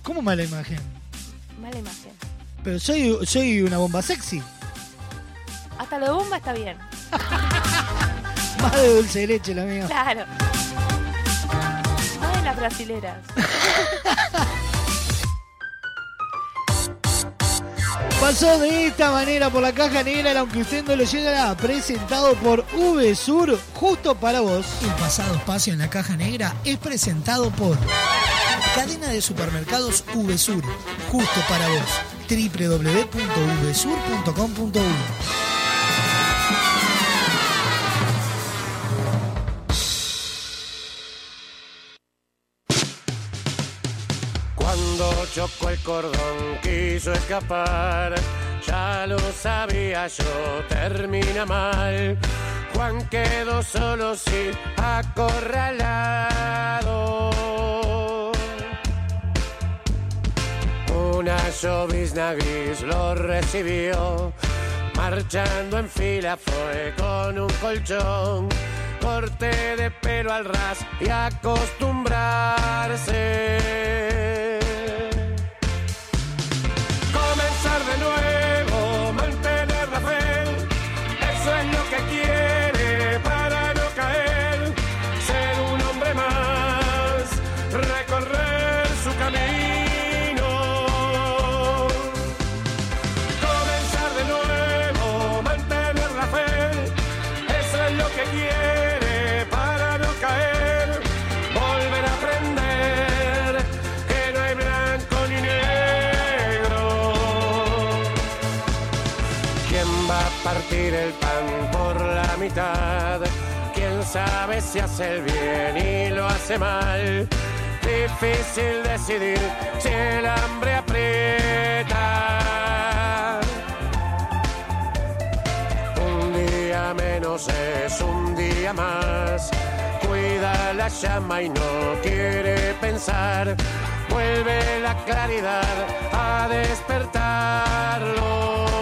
¿Cómo mala imagen? Mala imagen. Pero soy, soy una bomba sexy. Hasta lo de bomba está bien. (laughs) Más de dulce de leche, la mía. Claro. Más de las brasileras. (laughs) Pasó de esta manera por la caja negra, aunque usted no lo llega, presentado por VSUR, justo para vos. El pasado espacio en la caja negra es presentado por Cadena de Supermercados VSUR, justo para vos. www.vsur.com.uy chocó el cordón, quiso escapar. Ya lo sabía yo, termina mal. Juan quedó solo sin acorralado. Una llovizna gris lo recibió. Marchando en fila fue con un colchón. Corte de pelo al ras y acostumbrarse. De nuevo, sabe si hace el bien y lo hace mal? Difícil decidir si el hambre aprieta. Un día menos es un día más. Cuida la llama y no quiere pensar. Vuelve la claridad a despertarlo.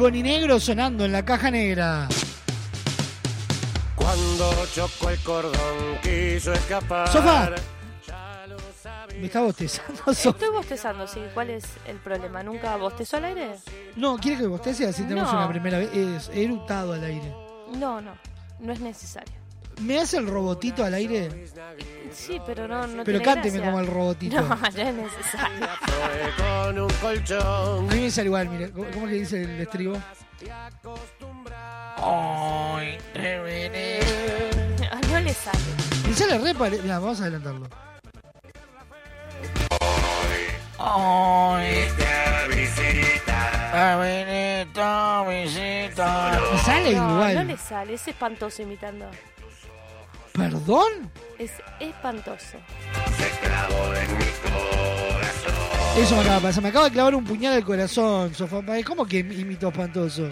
Blanco ni negro sonando en la caja negra. Cuando chocó el cordón, quiso escapar. Sofá. ¿Me está bostezando? Sofá? Estoy bostezando, sí. ¿Cuál es el problema? ¿Nunca bostezó al aire? No, ¿quiere que bostece? Así tenemos No. una primera vez. Es he eructado al aire. No, no. No es necesario. ¿Me hace el robotito al aire? Sí, pero no, no Pero tiene cánteme gracia. como el robotito. No, (laughs) no es necesario. con un colchón. A mí me sale igual, mire. ¿Cómo, cómo que dice el estribo? (laughs) Ay, no le sale. Me sale re pare- Mira, vamos a adelantarlo. Ay, visita. Visita. Me sale no, igual. No le sale. Es espantoso imitando. ¿Perdón? Es espantoso. Eso me acaba de pasar. Me acaba de clavar un puñal al corazón, Sofá. ¿Cómo que imito espantoso?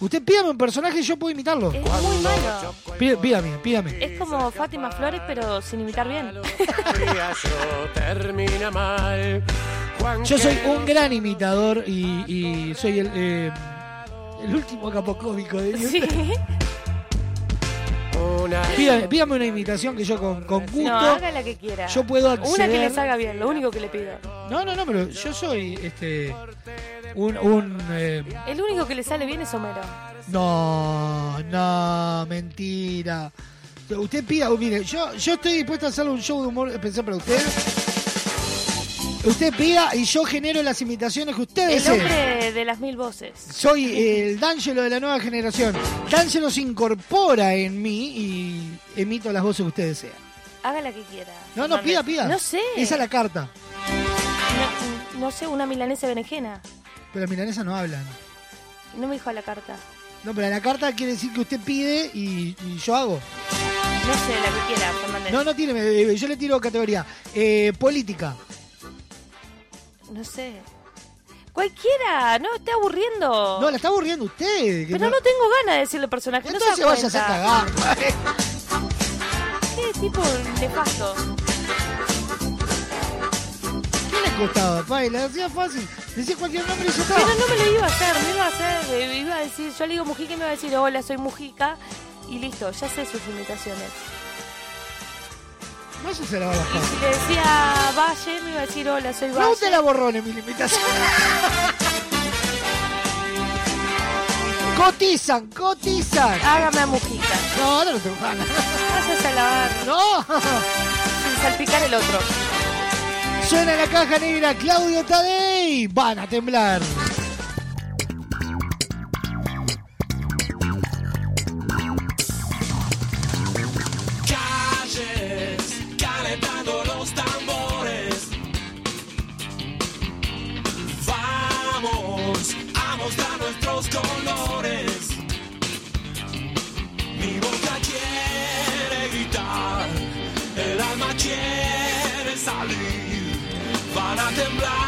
Usted pídame un personaje y yo puedo imitarlo. Es muy malo. Pí- Pídame, pídame. Es como Fátima Flores, pero sin imitar bien. termina mal. Juan Yo soy un gran imitador y, y soy el, eh, el último capo cómico de Dios. Sí. (laughs) Pídame, pídame una imitación que yo con, con gusto. No, haga la que quiera. Yo puedo Una que acceder- les haga bien, lo único que le pido. No, no, no, pero yo soy este un, un eh, El único que le sale bien es Homero. no, no, mentira. Usted pida, mire, yo, yo estoy dispuesto a hacerle un show de humor especial para usted. Usted pida y yo genero las imitaciones que usted El hombre de las mil voces. Soy el D'Angelo de la nueva generación. D'Angelo se incorpora en mí y emito las voces que usted desea. Haga la que quiera. No, no, pida, pida. No sé. Esa es la carta. No, no sé, una milanesa berenjena. Pero las milanesas no hablan. No me dijo a la carta. No, pero la carta quiere decir que usted pide y, y yo hago. No sé, la que quiera, Fernández. No, no tiene, eh, yo le tiro categoría. Eh, política. No sé. Cualquiera, no, está aburriendo. No, la está aburriendo usted. Pero no, tengo ganas de decirle personaje. no se Entonces vaya a hacer cagar. Qué tipo nefasto. ¿Qué le costaba, Pai? Le hacía fácil. Decía cualquier nombre y ya está. Pero no me lo iba a hacer, me iba a hacer, eh, iba a decir, yo le digo Mujica y me va a decir, hola, soy Mujica. Y listo, ya sé sus imitaciones. Váyase a lavar las Y si le decía Valle, me iba a decir, hola, soy Valle. No usted la borró en mi limitación. cotizan, cotizan. Hágame a Mujica. No, no tengo ganas. Váyase a lavar. No. Sin salpicar el otro. Suena la caja negra Claudio Tadei. Van a temblar. Temblar,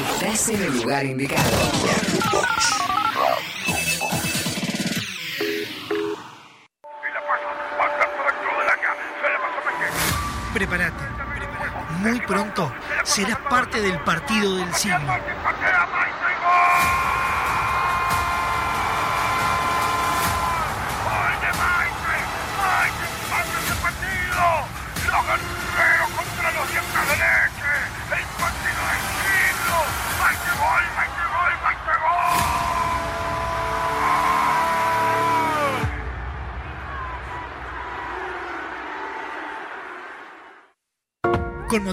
estás en el lugar indicado. Prepárate. Muy pronto serás parte del partido del siglo.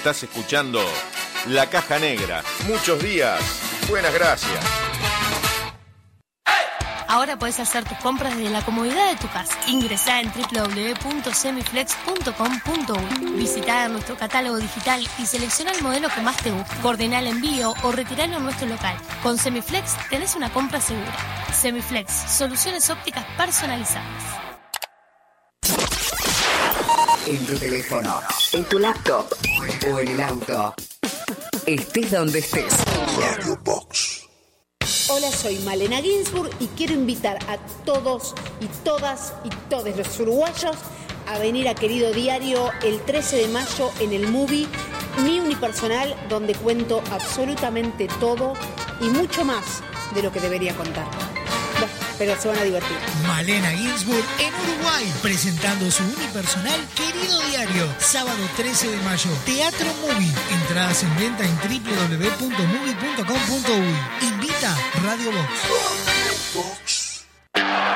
Estás escuchando La Caja Negra. Muchos días. Buenas gracias. Ahora puedes hacer tus compras desde la comodidad de tu casa. Ingresá en www.semiflex.com.uy. Visita nuestro catálogo digital y selecciona el modelo que más te guste. Coordina el envío o retiralo en nuestro local. Con Semiflex tenés una compra segura. Semiflex, soluciones ópticas personalizadas. En tu teléfono, en tu laptop o en el auto. Estés donde estés. Radio Box. Hola, soy Malena Ginsburg y quiero invitar a todos y todas y todos los uruguayos a venir a Querido Diario el 13 de mayo en el movie Mi Unipersonal, donde cuento absolutamente todo y mucho más de lo que debería contar. Pero se van a divertir. Malena Ginsburg en Uruguay, presentando su unipersonal Querido Diario, sábado 13 de mayo, Teatro Movie. Entradas en venta en www.movie.com.uy. Invita Radio Box.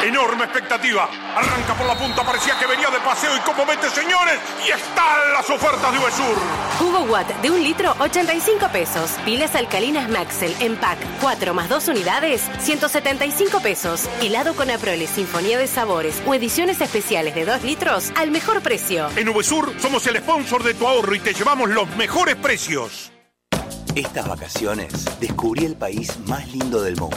Enorme expectativa. Arranca por la punta, parecía que venía de paseo y como mete, señores, y están las ofertas de Uvesur. Jugo Watt de un litro, 85 pesos. Pilas alcalinas Maxel en pack, 4 más 2 unidades, 175 pesos. Helado con Aprole, Sinfonía de Sabores o ediciones especiales de 2 litros al mejor precio. En Uvesur somos el sponsor de tu ahorro y te llevamos los mejores precios. Estas vacaciones descubrí el país más lindo del mundo.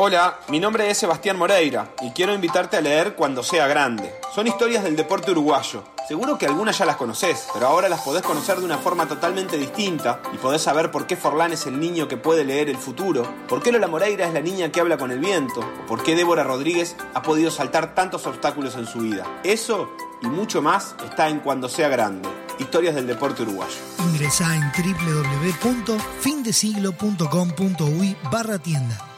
Hola, mi nombre es Sebastián Moreira y quiero invitarte a leer Cuando sea grande. Son historias del deporte uruguayo. Seguro que algunas ya las conoces, pero ahora las podés conocer de una forma totalmente distinta y podés saber por qué Forlán es el niño que puede leer el futuro, por qué Lola Moreira es la niña que habla con el viento, o por qué Débora Rodríguez ha podido saltar tantos obstáculos en su vida. Eso y mucho más está en Cuando sea grande. Historias del deporte uruguayo. Ingresá en www.findesiglo.com.uy barra tienda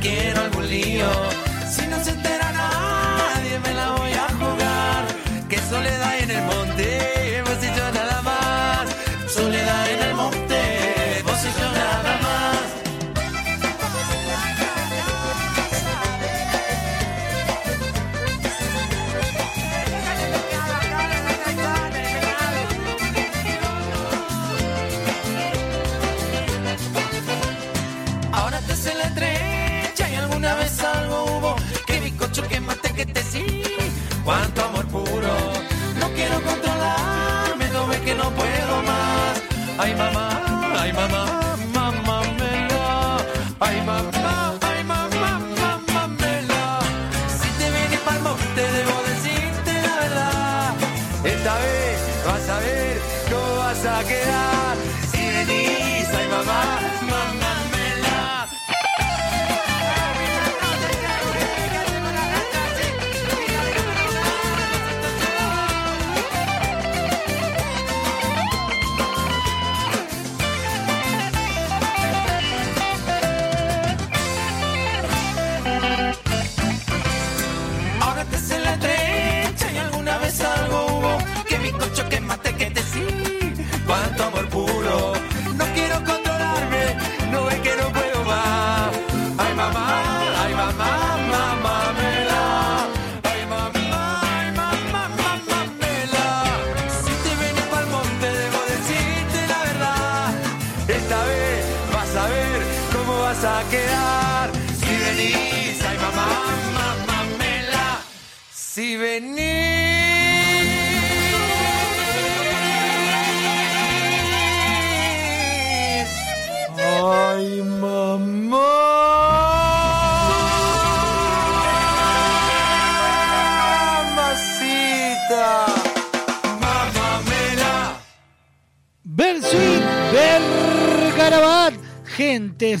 Quiero algún lío.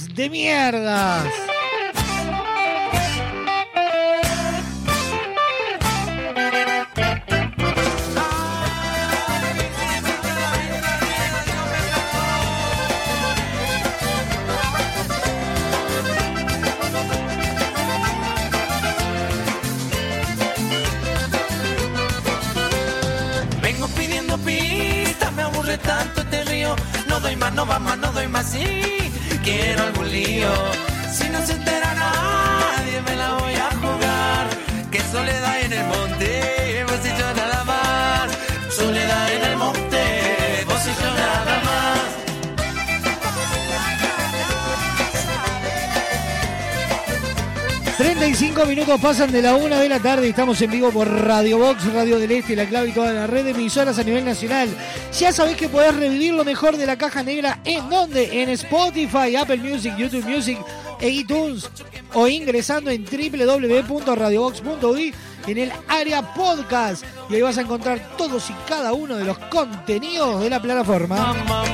De mierdas. Pasan de la una de la tarde. Estamos en vivo por Radio Box, Radio del Este, La Clave y toda la red de emisoras a nivel nacional. Ya sabés que podés revivir lo mejor de la caja negra. ¿En dónde? En Spotify, Apple Music, YouTube Music e iTunes. O ingresando en www.radiobox.uy en el área podcast. Y ahí vas a encontrar todos y cada uno de los contenidos de la plataforma. Mamá.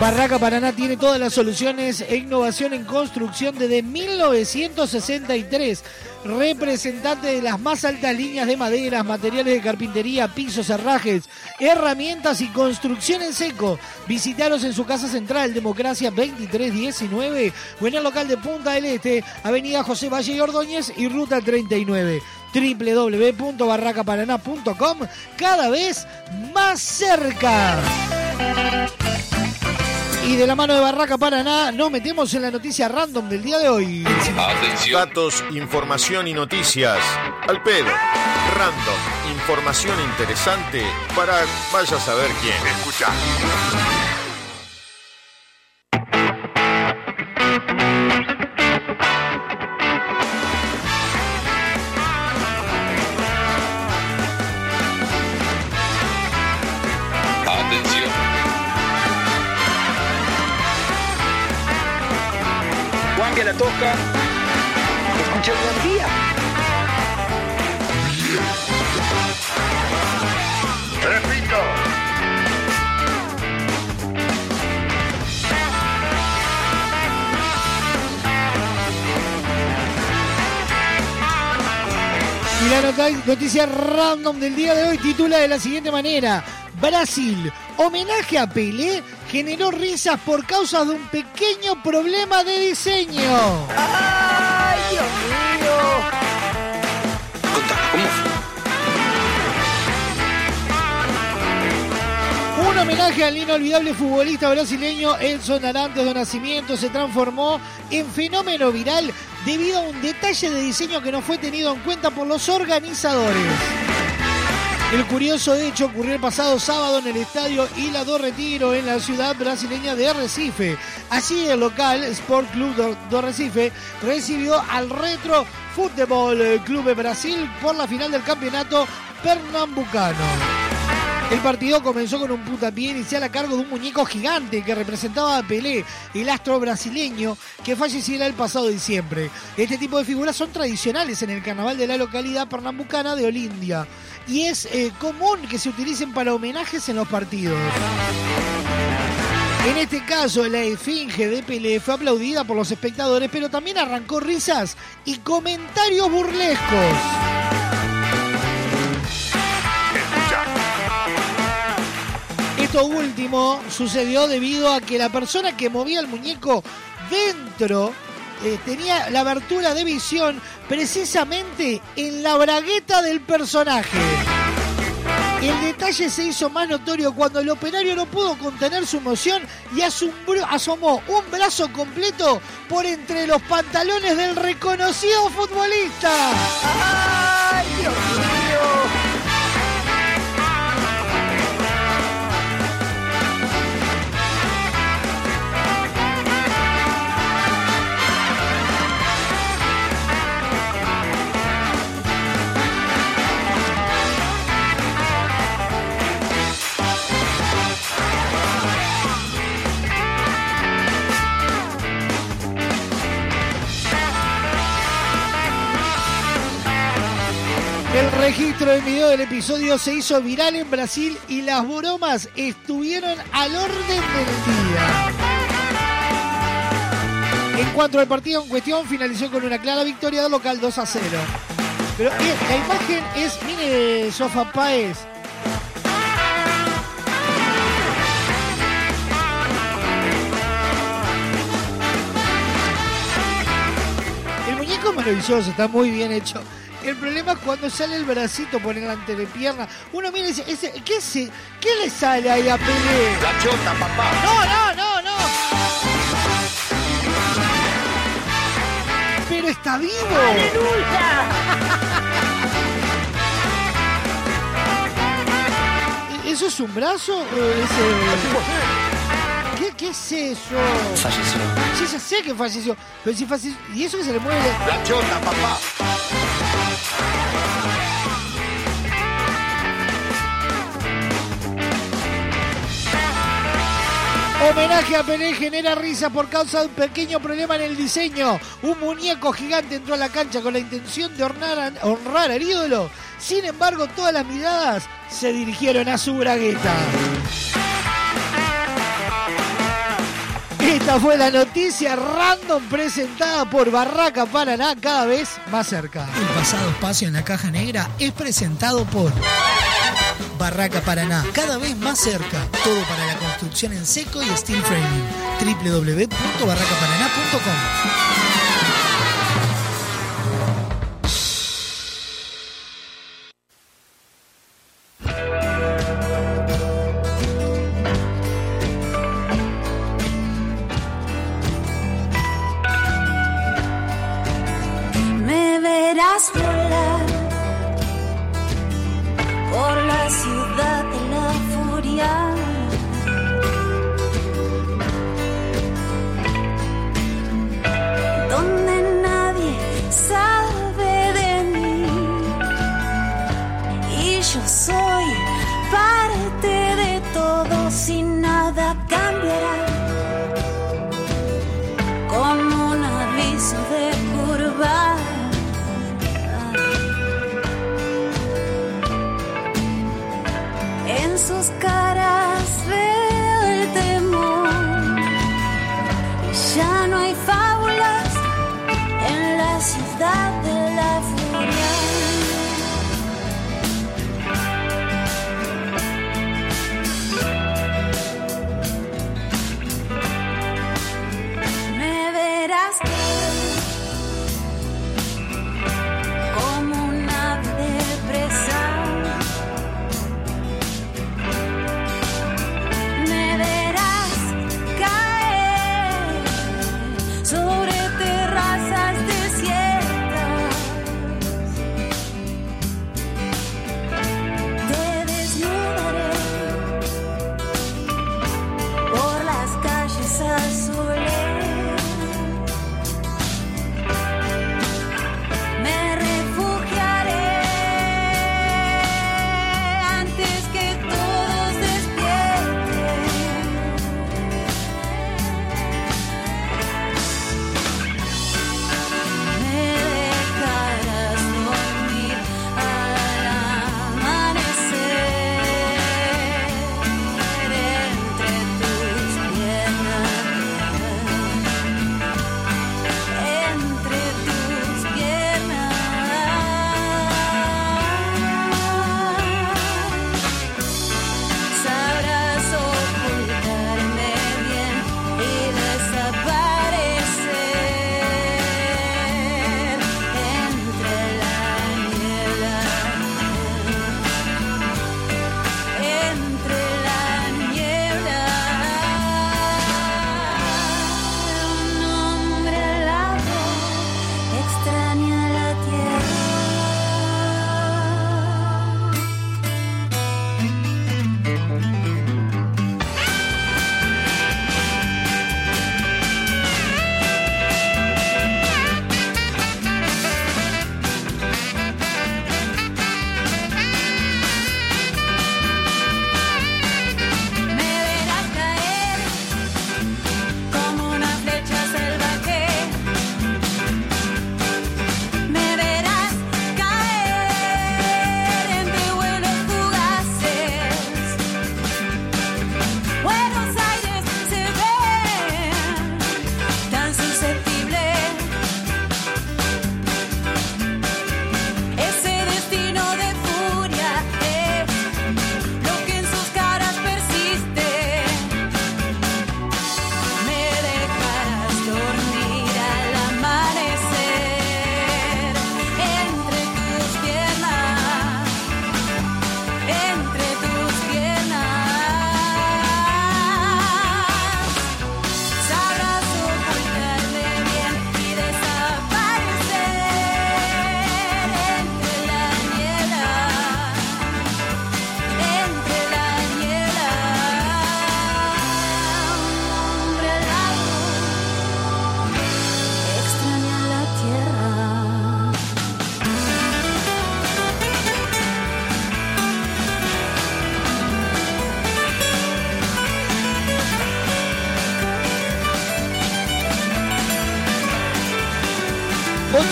Barraca Paraná tiene todas las soluciones e innovación en construcción desde 1963. Representante de las más altas líneas de maderas, materiales de carpintería, pisos, herrajes, herramientas y construcción en seco. Visitaros en su casa central, Democracia 2319, o en el local de Punta del Este, Avenida José Valle y Ordóñez y Ruta 39 www.barracaparaná.com cada vez más cerca. Y de la mano de Barraca Paraná nos metemos en la noticia random del día de hoy. Datos, información y noticias. Al pedo. Random. Información interesante para vaya a saber quién. Escucha. Y la nota- noticia random del día de hoy titula de la siguiente manera. Brasil. Homenaje a Pelé generó risas por causa de un pequeño problema de diseño. Un homenaje al inolvidable futbolista brasileño Elson Arantes de Nacimiento se transformó en fenómeno viral debido a un detalle de diseño que no fue tenido en cuenta por los organizadores. El curioso hecho ocurrió el pasado sábado en el estadio Ilha do Retiro en la ciudad brasileña de Recife. Allí el local Sport Club do, Recife recibió al Retro Futebol Clube Brasil por la final del campeonato pernambucano. El partido comenzó con un puntapié inicial a cargo de un muñeco gigante que representaba a Pelé, el astro brasileño que falleciera el pasado diciembre. Este tipo de figuras son tradicionales en el carnaval de la localidad pernambucana de Olindia y es eh, común que se utilicen para homenajes en los partidos. En este caso, la esfinge de Pelé fue aplaudida por los espectadores, pero también arrancó risas y comentarios burlescos. Esto último sucedió debido a que la persona que movía el muñeco dentro eh, tenía la abertura de visión precisamente en la bragueta del personaje. El detalle se hizo más notorio cuando el operario no pudo contener su emoción y asomó un brazo completo por entre los pantalones del reconocido futbolista. ¡Ay, Dios mío! Registro del video del episodio se hizo viral en Brasil y las bromas estuvieron al orden del día. En cuanto al partido en cuestión, finalizó con una clara victoria del local 2 a 0. Pero la imagen es, mire, Sofa Páez. El muñeco maravilloso, está muy bien hecho. El problema es cuando sale el bracito por la entrepierna. Uno mira y dice, ese- ¿qué, se, ¿qué le sale ahí a Pelé? La chota, papá. No, no, no, no. Pero está vivo. ¿E- ¿Eso es un brazo? o es, eh, ¿Qué, ¿Qué es eso? Falleció. Sí, ya sé que falleció. Pero si falleció. ¿Y eso que se le mueve? La chota, papá. Homenaje a Pelé genera risa por causa de un pequeño problema en el diseño. Un muñeco gigante entró a la cancha con la intención de honrar, a- honrar al ídolo. Sin embargo, todas las miradas se dirigieron a su bragueta. Esta fue la noticia random presentada por Barraca Paraná cada vez más cerca. El pasado espacio en la caja negra es presentado por Barraca Paraná, cada vez más cerca. Todo para la construcción en seco y steel framing. www.barracaparaná.com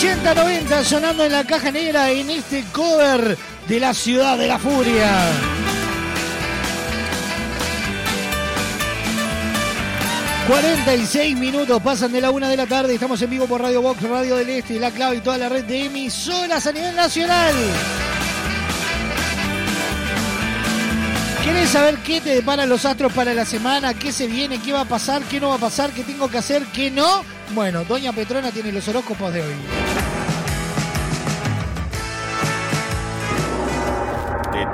80-90 sonando en la caja negra en este cover de la ciudad de la furia. ...46 minutos pasan de la una de la tarde... ...estamos en vivo por Radio Box, Radio del Este... ...La Clave y toda la red de emisoras a nivel nacional... ¿Querés saber qué te deparan los astros para la semana? ¿Qué se viene? ¿Qué va a pasar? ¿Qué no va a pasar? ¿Qué tengo que hacer? ¿Qué no? Bueno, Doña Petrona tiene los horóscopos de hoy.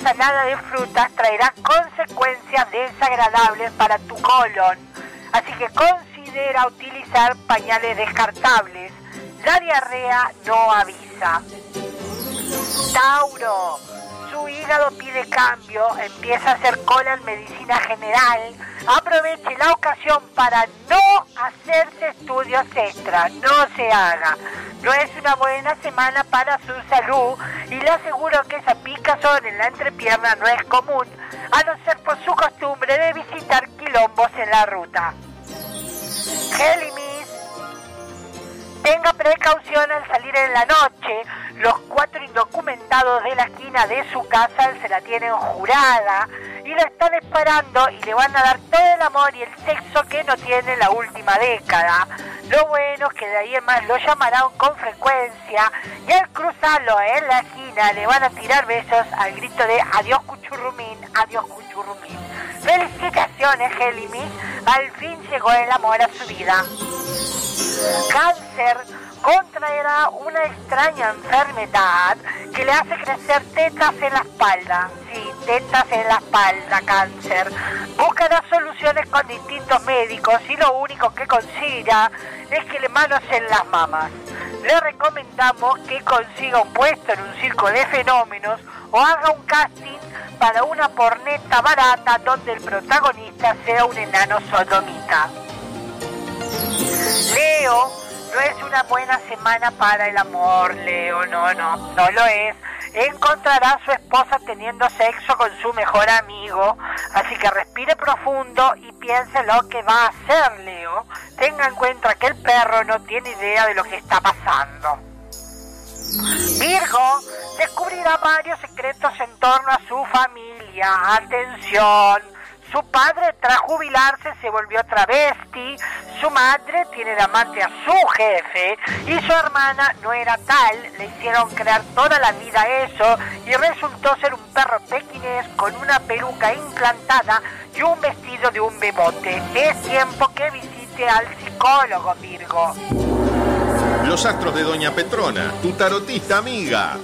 Ensalada de frutas traerá consecuencias desagradables para tu colon, así que considera utilizar pañales descartables. La diarrea no avisa. Tauro, pide cambio, empieza a hacer cola en medicina general. Aproveche la ocasión para no hacerse estudios extra, no se haga. No es una buena semana para su salud y le aseguro que esa picazón en la entrepierna no es común, a no ser por su costumbre de visitar quilombos en la ruta. Tenga precaución al salir en la noche. Los cuatro indocumentados de la esquina de su casa se la tienen jurada y la están esperando y le van a dar todo el amor y el sexo que no tiene la última década. Lo bueno es que de ahí en más lo llamarán con frecuencia y al cruzarlo en la esquina le van a tirar besos al grito de adiós cuchurrumín, adiós cuchurrumín. Felicitaciones, Helimi. Al fin llegó el amor a su vida. Cáncer contraerá una extraña enfermedad que le hace crecer tetas en la espalda. Sí, tetas en la espalda, cáncer. Buscará soluciones con distintos médicos y lo único que conseguirá es que le manos en las mamas. Le recomendamos que consiga un puesto en un circo de fenómenos o haga un casting para una porneta barata donde el protagonista sea un enano sodomita. Leo, no es una buena semana para el amor, Leo, no, no, no lo es. Encontrará a su esposa teniendo sexo con su mejor amigo, así que respire profundo y piense lo que va a hacer, Leo. Tenga en cuenta que el perro no tiene idea de lo que está pasando. Virgo descubrirá varios secretos en torno a su familia. Atención, su padre tras jubilarse se volvió travesti, su madre tiene de amante a su jefe y su hermana no era tal, le hicieron crear toda la vida eso y resultó ser un perro pequinés con una peluca implantada y un vestido de un bebote. Es tiempo que visite al psicólogo Virgo. Los astros de Doña Petrona, tu tarotista amiga.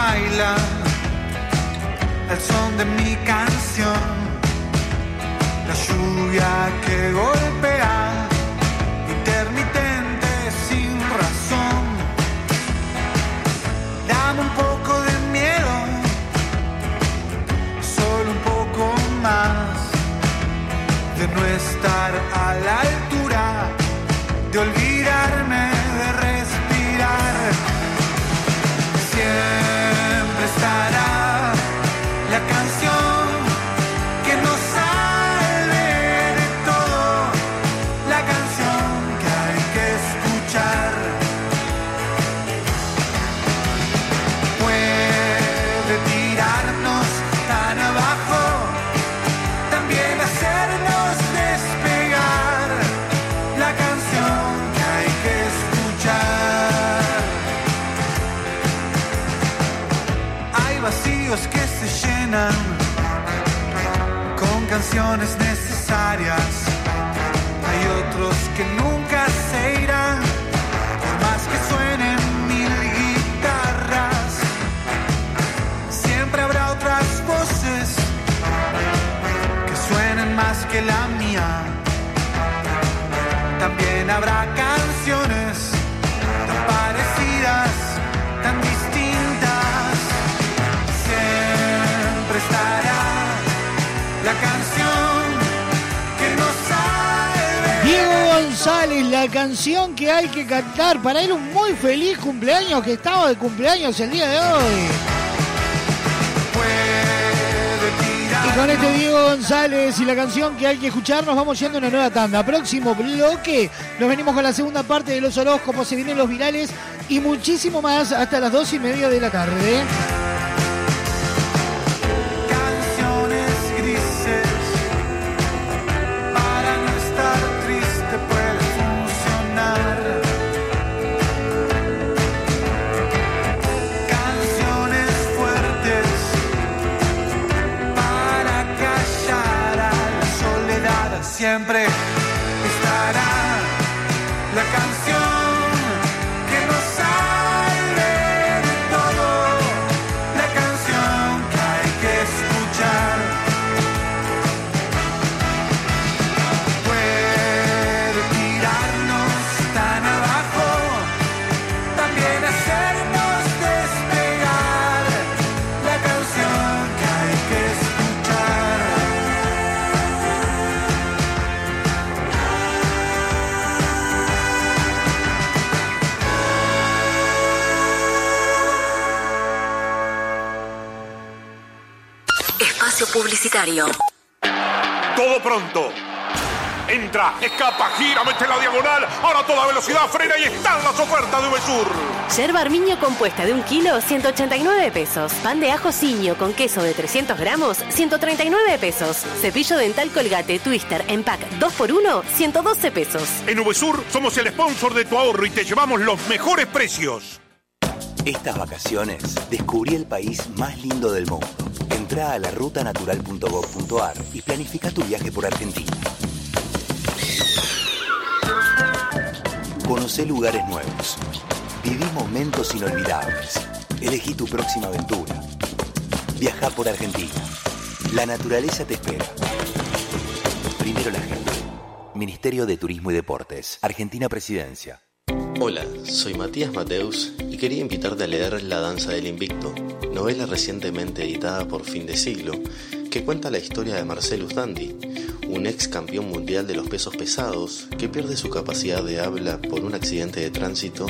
Baila al son de mi canción. La lluvia que golpea, intermitente sin razón. Dame un poco de miedo, solo un poco más de no estar a la altura, de olvidarme con canciones necesarias. Hay otros que nunca se irán, más que suenen mil guitarras. Siempre habrá otras voces que suenen más que la mía. También habrá canciones González, la canción que hay que cantar para él un muy feliz cumpleaños que estaba de cumpleaños el día de hoy. Y con este Diego González y la canción que hay que escuchar nos vamos yendo a una nueva tanda. Próximo bloque, nos venimos con la segunda parte de los horóscopos, se vienen los virales y muchísimo más hasta las dos y media de la tarde. Escapa, gira, mete la diagonal. Ahora a toda velocidad frena y están las ofertas de Uvesur. Yerba armiño compuesta de un kilo, 189 pesos. Pan de ajo ciño con queso de 300 gramos, 139 pesos. Cepillo dental colgate Twister en pack 2x1, 112 pesos. En Uvesur somos el sponsor de tu ahorro y te llevamos los mejores precios. Estas vacaciones descubrí el país más lindo del mundo. Entra a la rutanatural.gov.ar y planifica tu viaje por Argentina. Conoce lugares nuevos. Viví momentos inolvidables. Elegí tu próxima aventura. Viaja por Argentina. La naturaleza te espera. Primero la gente. Ministerio de Turismo y Deportes. Argentina Presidencia. Hola, soy Matías Mateus y quería invitarte a leer La Danza del Invicto, novela recientemente editada por Fin de Siglo, que cuenta la historia de Marcelus Dandy, un ex campeón mundial de los pesos pesados que pierde su capacidad de habla por un accidente de tránsito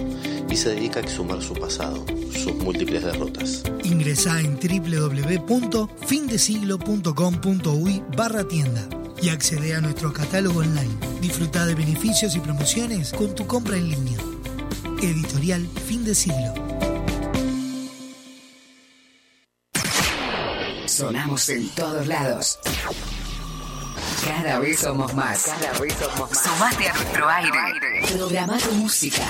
y se dedica a exhumar su pasado, sus múltiples derrotas. Ingresa en www.findesiglo.com.uy barra tienda y accede a nuestro catálogo online. Disfruta de beneficios y promociones con tu compra en línea. Editorial Fin de Siglo. Sonamos en todos lados. Cada vez somos más. Cada vez somos más. Sumate a nuestro aire. Programa tu música.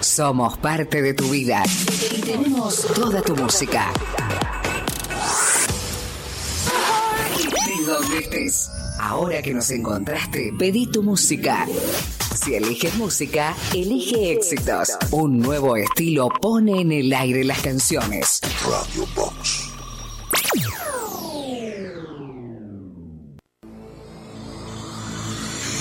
Somos parte de tu vida y tenemos toda tu música. De donde estés. Ahora que nos encontraste, pedí tu música. Si eliges música, elige éxitos. Un nuevo estilo pone en el aire las canciones. Radio Box.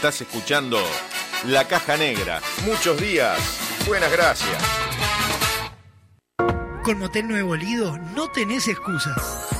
Estás escuchando La Caja Negra. Muchos días. Buenas gracias. Con Motel Nuevo Lido no tenés excusas.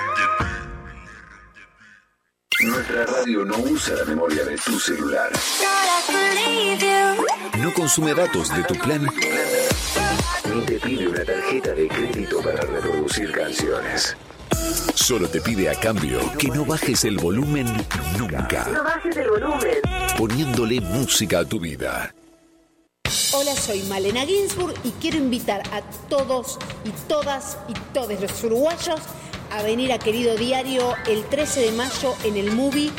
Nuestra radio no usa la memoria de tu celular. No consume datos de tu plan. Ni te pide una tarjeta de crédito para reproducir canciones. Solo te pide a cambio que no bajes el volumen nunca. No bajes el volumen. Poniéndole música a tu vida. Hola, soy Malena Ginsburg y quiero invitar a todos y todas y todos los uruguayos a venir a Querido Diario el 13 de mayo en el movie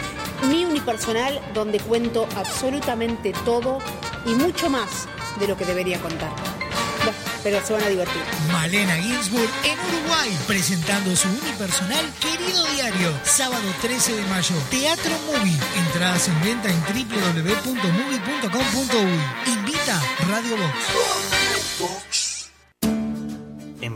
Mi Unipersonal, donde cuento absolutamente todo y mucho más de lo que debería contar. Bueno, pero se van a divertir. Malena Ginsburg en Uruguay, presentando su unipersonal Querido Diario, sábado 13 de mayo. Teatro Movie. Entradas en venta en www.movie.com.uy. Invita Radio Box.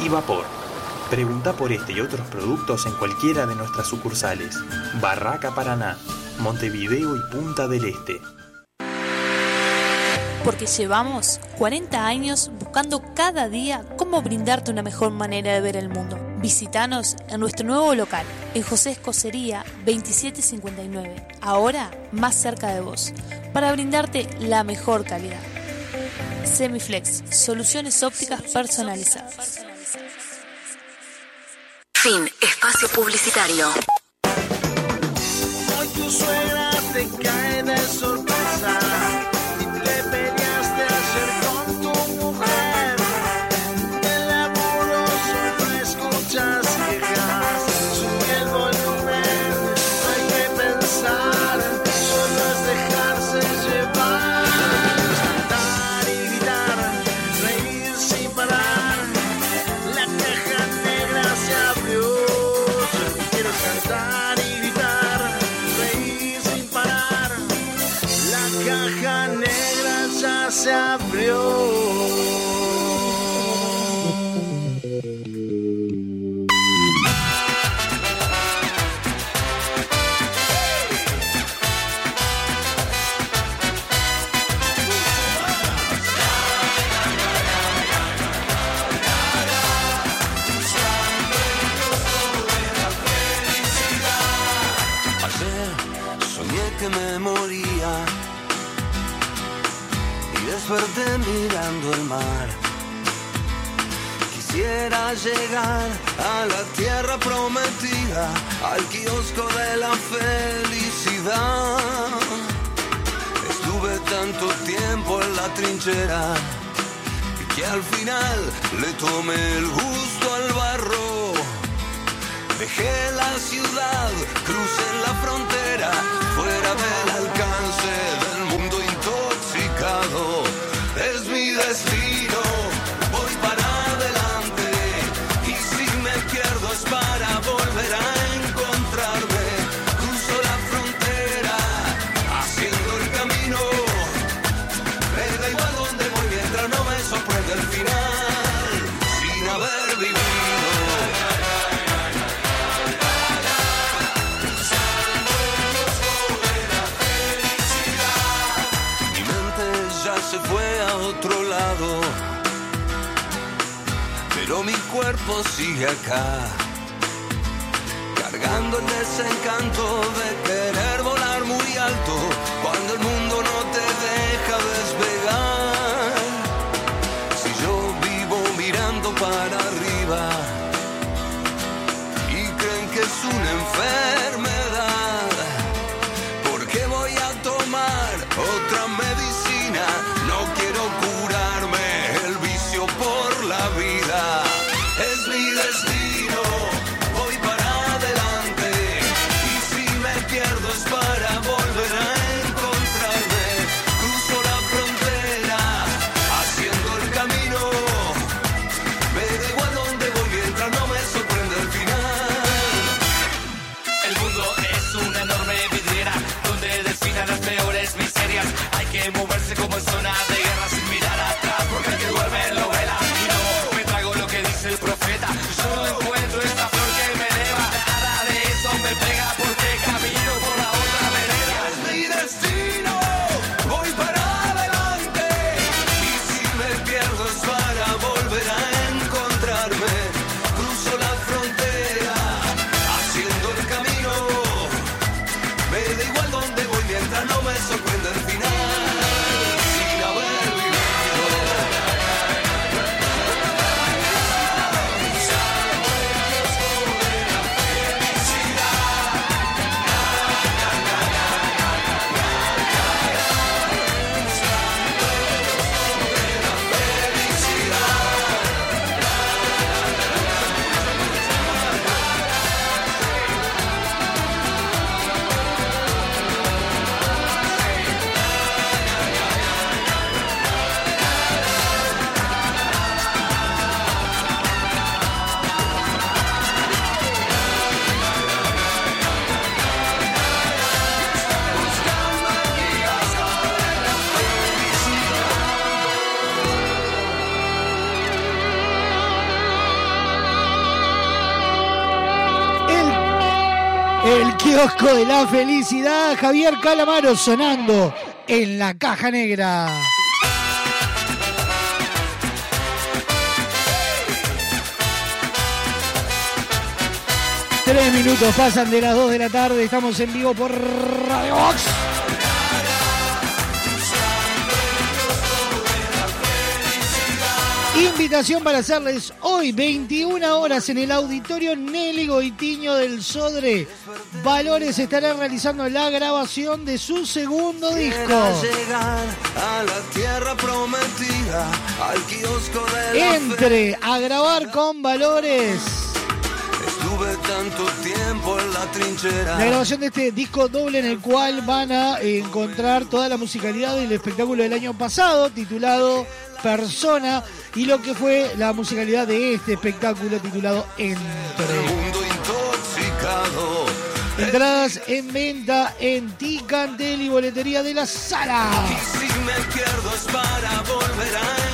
y vapor. Pregunta por este y otros productos en cualquiera de nuestras sucursales. Barraca Paraná, Montevideo y Punta del Este. Porque llevamos 40 años buscando cada día cómo brindarte una mejor manera de ver el mundo. Visítanos en nuestro nuevo local, en José Escocería 2759, ahora más cerca de vos, para brindarte la mejor calidad. Semiflex, soluciones ópticas personalizadas. Fin, espacio publicitario. Quisiera llegar a la tierra prometida, al kiosco de la felicidad. Estuve tanto tiempo en la trinchera que al final le tomé el gusto al barro. Dejé la ciudad, crucé la frontera, cuerpo sigue acá, cargando el desencanto de querer volar muy alto cuando el mundo no te deja despegar. Si yo vivo mirando para de la felicidad, Javier Calamaro sonando en la caja negra. Tres minutos pasan de las dos de la tarde, estamos en vivo por Radio Box. Invitación para hacerles hoy 21 horas en el auditorio Nelly Goitiño del Sodre. Valores estará realizando la grabación de su segundo disco. Entre a grabar con Valores. Estuve tanto tiempo en la trinchera. La grabación de este disco doble en el cual van a encontrar toda la musicalidad del espectáculo del año pasado, titulado Persona, y lo que fue la musicalidad de este espectáculo titulado Entre. Entradas en venta en Ticantel y boletería de la sala. Y si me pierdo es para volver a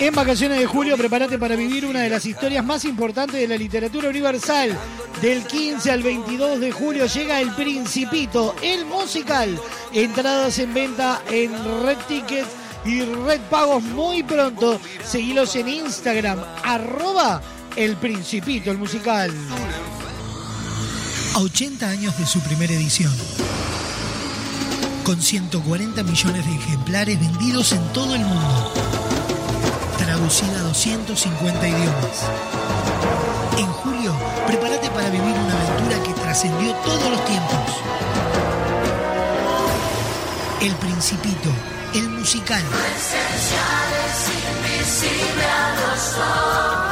En vacaciones de julio, prepárate para vivir una de las historias más importantes de la literatura universal. Del 15 al 22 de julio llega El Principito, el musical. Entradas en venta en Red Ticket y Red Pagos muy pronto. Seguilos en Instagram, arroba El Principito, el musical. A 80 años de su primera edición. Con 140 millones de ejemplares vendidos en todo el mundo. Traducida a 250 idiomas. En julio, prepárate para vivir una aventura que trascendió todos los tiempos. El Principito, el musical. invisible los ojos.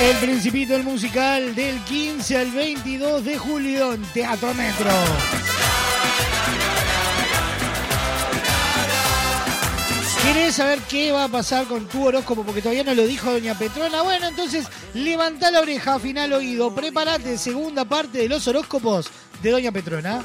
El Principito, el musical del 15 al 22 de julio en Teatro Metro. ¿Querés saber qué va a pasar con tu horóscopo? Porque todavía no lo dijo Doña Petrona. Bueno, entonces levanta la oreja, afina el oído. Prepárate, segunda parte de los horóscopos de Doña Petrona.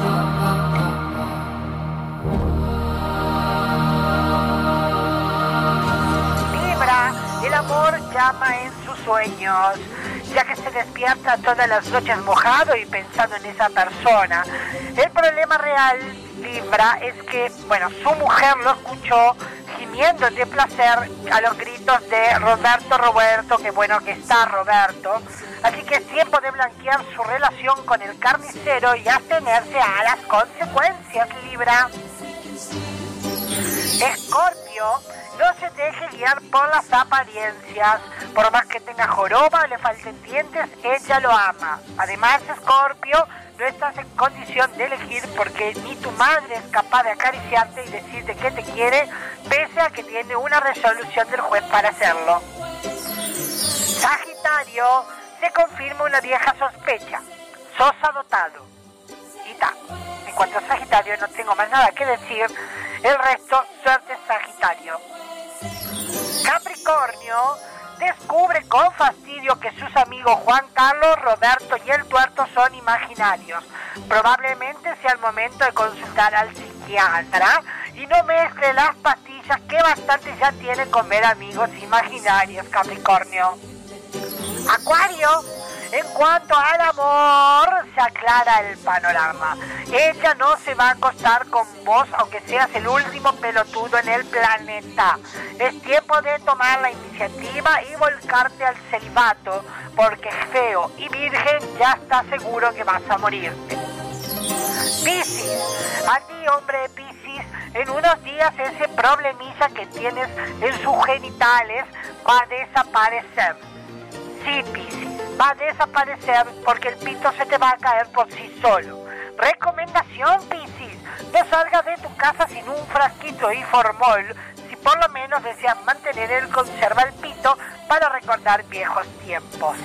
Llama en sus sueños, ya que se despierta todas las noches mojado y pensando en esa persona. El problema real, Libra, es que, bueno, su mujer lo escuchó gimiendo de placer a los gritos de Roberto Roberto, que bueno que está Roberto. Así que es tiempo de blanquear su relación con el carnicero y atenerse a las consecuencias, Libra. Escorpio, no se deje guiar por las apariencias. Por más que tenga joroba o le falten dientes, ella lo ama. Además, Escorpio, no estás en condición de elegir porque ni tu madre es capaz de acariciarte y decirte que te quiere, pese a que tiene una resolución del juez para hacerlo. Sagitario, se confirma una vieja sospecha. Sos adoptado. Y ta. En cuanto a Sagitario, no tengo más nada que decir. El resto, suerte Sagitario. Capricornio descubre con fastidio que sus amigos Juan Carlos, Roberto y el tuerto son imaginarios. Probablemente sea el momento de consultar al psiquiatra y no mezcle las pastillas que bastante ya tiene con ver amigos imaginarios, Capricornio. Acuario, en cuanto al amor, se aclara el panorama. Ella no se va a acostar con vos aunque seas el último pelotudo en el planeta. Es tiempo de tomar la iniciativa y volcarte al celibato, porque feo y virgen ya está seguro que vas a morirte. Piscis, a ti hombre Piscis, en unos días ese problemilla que tienes en sus genitales va a desaparecer. Sí, Piscis, va a desaparecer porque el pito se te va a caer por sí solo. Recomendación, Piscis, no salgas de tu casa sin un frasquito y formol si por lo menos deseas mantener el conserva el pito para recordar viejos tiempos.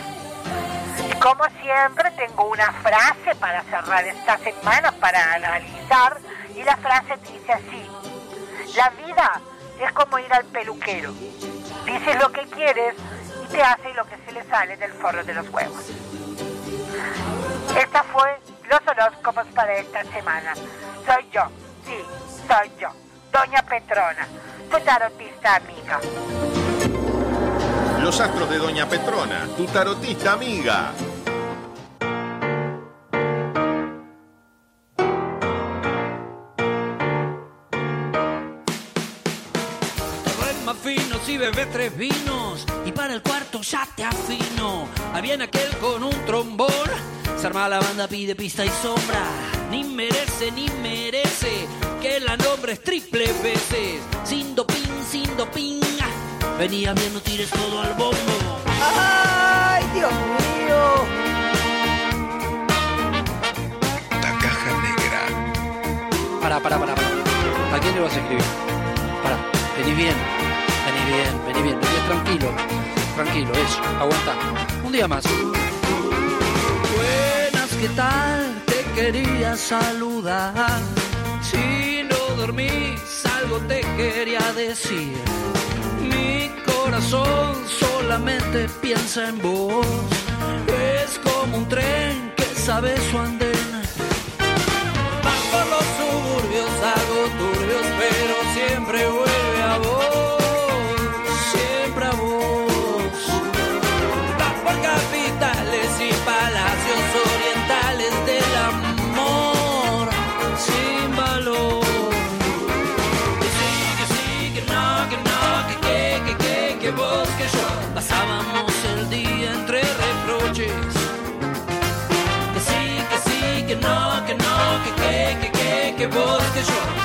Y como siempre tengo una frase para cerrar esta semana para analizar y la frase dice así, la vida es como ir al peluquero, dices lo que quieres y te hace lo que se le sale del forro de los huevos. Esta fue los horóscopos para esta semana. Soy yo, sí, soy yo, Doña Petrona, tu tarotista amiga. Los astros de Doña Petrona, tu tarotista amiga. Si bebes tres vinos y para el cuarto ya te afino. Ahí viene aquel con un trombón, se arma la banda, pide pista y sombra. Ni merece, ni merece que la nombres triple veces. Sin doping, sin doping. Venía bien, no tires todo al bombo. ¡Ay, Dios mío! La caja negra. Para, para, para, para. ¿A quién le vas a escribir? Para, vení bien, bien, vení bien, vení tranquilo, tranquilo, eso, aguanta. Un día más. Buenas, ¿qué tal? Te quería saludar. Si no dormís, algo te quería decir. Mi corazón solamente piensa en vos. Es como un tren que sabe su andén.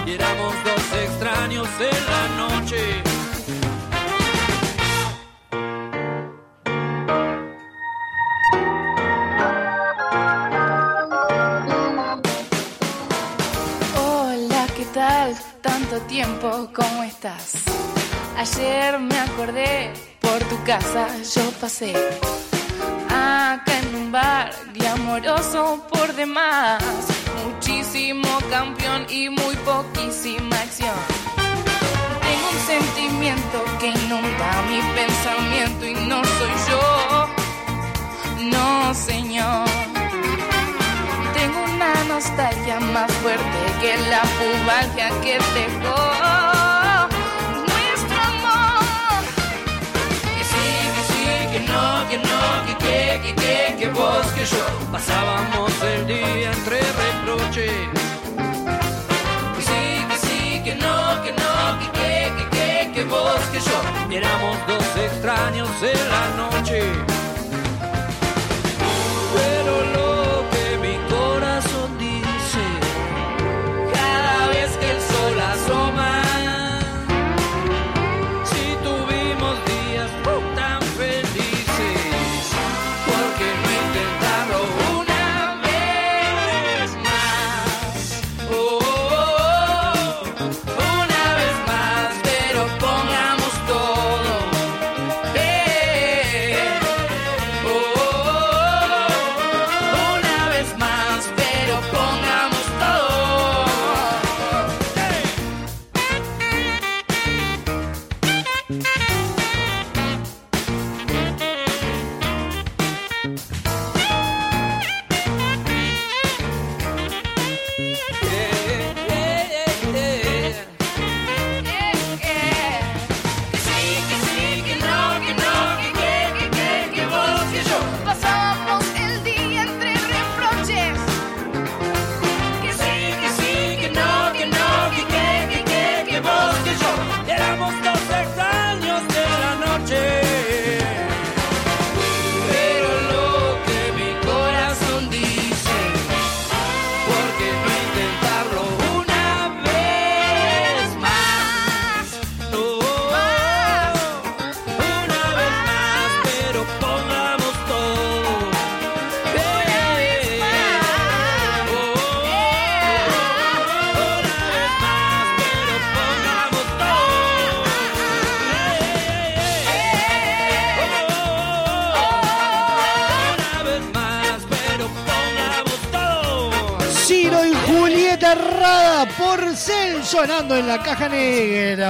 Y éramos dos extraños en la noche. Hola, ¿qué tal? Tanto tiempo, ¿cómo estás? Ayer me acordé, por tu casa yo pasé. Bar glamoroso por demás. Muchísimo campeón y muy poquísima acción. Tengo un sentimiento que inunda mi pensamiento y no soy yo. No, señor. Tengo una nostalgia más fuerte que la pubalgia que dejó nuestro amor. Que sí, que sí, que no, que no, que que, que vos, que yo. Pasábamos el día entre reproches. Que sí, que sí, que no, que no, que que, que que, que vos, que yo. Y éramos dos extraños en la noche. Sonando en la caja negra.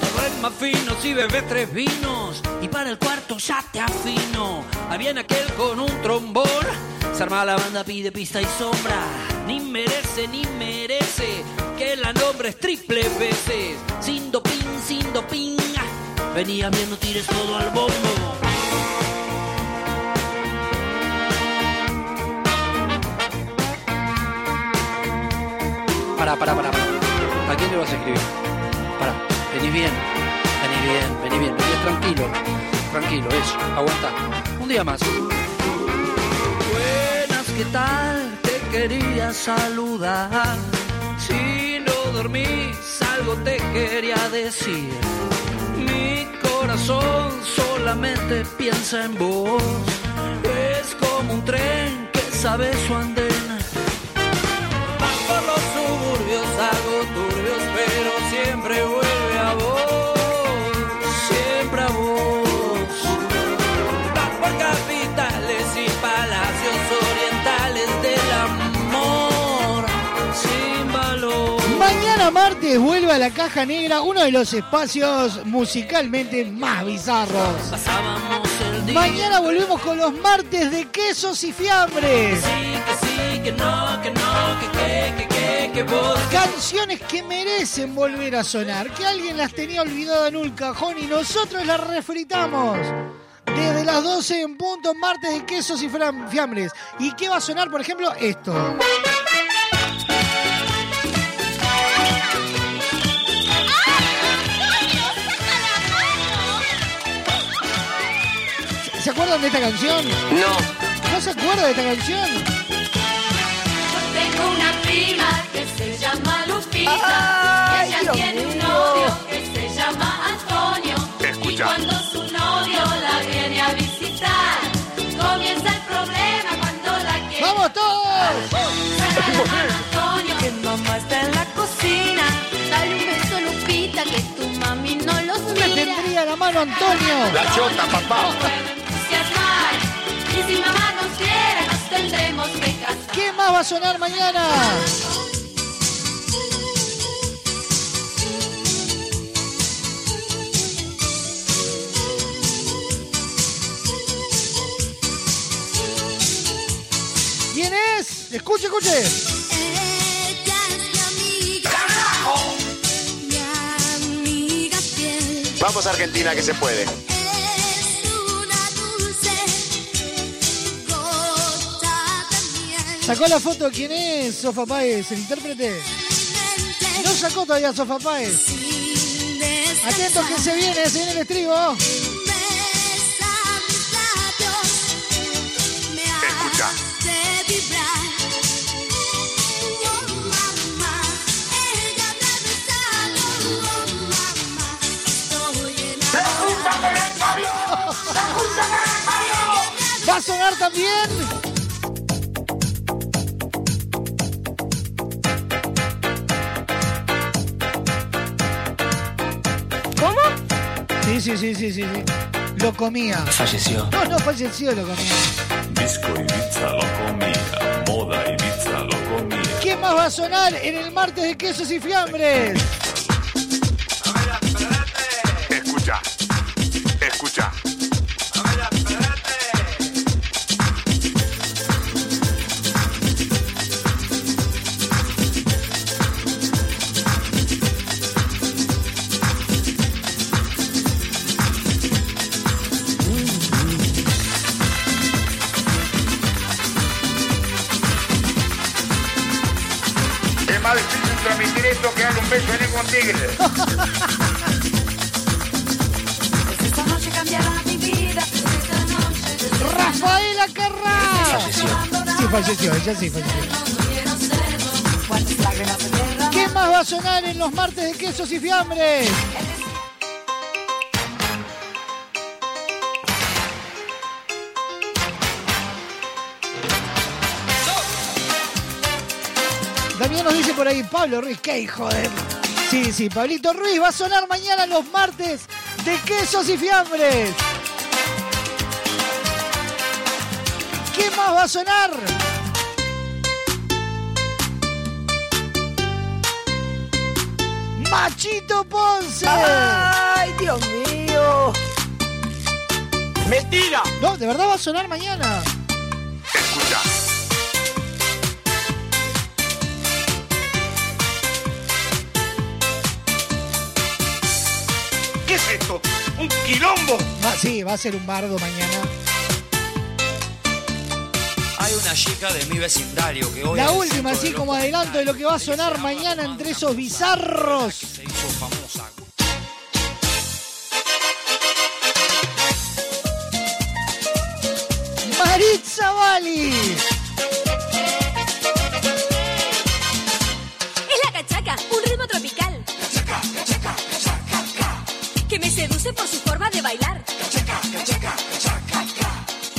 Todo es más fino si bebes tres vinos y para el cuarto ya te afino. Viene aquel con un trombón. Se arma la banda, pide pista y sombra. Ni merece, ni merece que la nombres triple veces. Sin doping, sin doping. Venía viendo tires todo al bombo. Pará, pará, pará, pará. ¿A quién le vas a escribir? Pará, vení bien, vení bien, vení bien, vení tranquilo, tranquilo, eso, aguanta. Un día más. Buenas, ¿qué tal? Te quería saludar. Si no dormís, algo te quería decir. Mi corazón solamente piensa en vos. Es como un tren que sabe su andén. Mañana martes vuelve a la caja negra uno de los espacios musicalmente más bizarros. Pasábamos el día. Mañana volvemos con los martes de quesos y fiambres. Canciones que merecen volver a sonar, que alguien las tenía olvidadas en un cajón y nosotros las refritamos. Desde las 12 en punto, martes de quesos y fiambres. ¿Y qué va a sonar, por ejemplo? Esto. ¿Se acuerdan de esta canción? No. ¿No se acuerdan de esta canción? Tengo una prima que se llama Lupita, Ay, ella Dios tiene un novio que se llama Antonio. Y Escucha. cuando su novio la viene a visitar, comienza el problema cuando la quiere. ¡Vamos todos! Antonio, Que mamá está en la cocina. dale un beso Lupita que tu mami no los Me mira. tendría la mano Antonio. La chota, papá. Si mamá nos quiere, nos tendremos que casar. ¿Qué más va a sonar mañana? ¿Quién es? Escuche, escuche. Ella es mi amiga. Mi amiga fiel. Vamos Argentina que se puede. ¿Sacó la foto quién es Sofa Páez, el intérprete? No sacó todavía Sofa Páez. Atentos que se viene, se viene el estribo. Escucha. ¿Va a sonar también? Sí, sí, sí, sí, sí. sí. Lo comía. Falleció. No, no, falleció, lo comía. Disco Ibiza lo comía, moda Ibiza lo comía. ¿Qué más va a sonar en el martes de quesos y fiambres? Esta Rafaela Carrá. Sí, falleció, ella sí falleció. ¿Qué más va a sonar en los martes de quesos y fiambres? También nos dice por ahí Pablo Ruiz, qué hijo de... Sí, sí, Pablito Ruiz va a sonar mañana los martes de quesos y fiambres. ¿Qué más va a sonar? Machito Ponce. ¡Ay, Dios mío! ¡Mentira! No, de verdad va a sonar mañana. ¿Un quilombo? Va- sí, va a ser un bardo mañana. Hay una chica de mi vecindario que hoy La última, así como adelanto de lo que va a sonar mañana entre esos bizarros.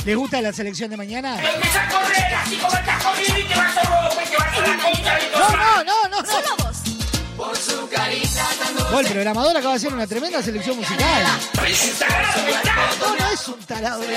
¿Les gusta la selección de mañana? ¡Empieza a correr así como estás corriendo y te vas a romper, te vas a la concha de tu No, no, no, no, no. Solo vos. Por su carita Bueno, el programador acaba de hacer una tremenda selección musical. No, no es un tarado. de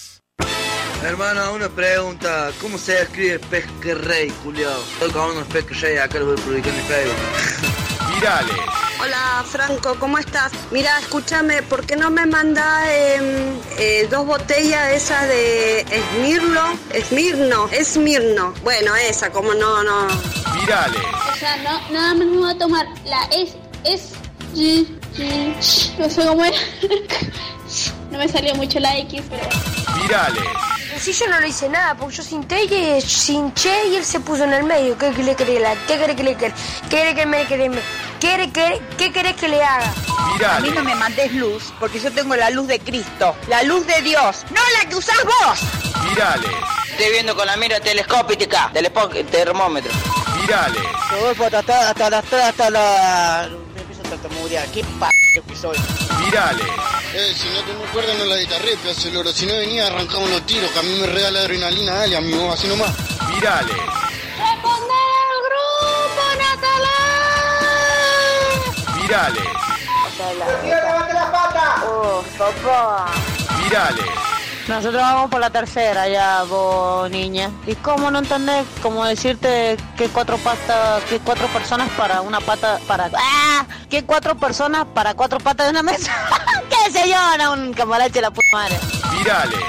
Hermano, una pregunta. ¿Cómo se escribe Pesquerrey, Julio? Estoy con unos Pesquerrey, acá los voy a publicar en Facebook. (laughs) Virales. Hola Franco, ¿cómo estás? Mira, escúchame, ¿por qué no me manda em, eh, dos botellas esas de Esmirno? Esmirno, Esmirno. Bueno, esa, como no, no. Virales. O sea, no, nada más me voy a tomar la es, es, G, No sé cómo es. No me salió mucho la X, pero... Virales. Sí, yo no le hice nada, porque yo sinté y sinché y él se puso en el medio. ¿Qué le querés ¿Qué querés que le quede? ¿Qué querés que me quede? ¿Qué, qué, ¿Qué querés que le haga? A mí no me mandes luz, porque yo tengo la luz de Cristo, la luz de Dios, no la que usás vos. Virales. Estoy viendo con la mira telescópica termómetro. Virales. Rodolfo, hasta, hasta, hasta, hasta, hasta la... Tartamudear. ¿Qué p*** que soy? Virales. Eh, si no tengo cuerda no la guitarré, pedazo de loro. Si no venía arrancamos los tiros, que a mí me regala adrenalina, dale, amigo, así nomás. Virales. ¡Responde al grupo, Natalá! Virales. ¡Levante la pata! ¡Oh, papá! Virales. Nosotros vamos por la tercera ya, vos niña. ¿Y cómo no entendés? Como decirte que cuatro patas, que cuatro personas para una pata, para... ¡Ah! Que cuatro personas para cuatro patas de una mesa. (laughs) ¿Qué sé yo? No, un camarache la puta madre. Virales.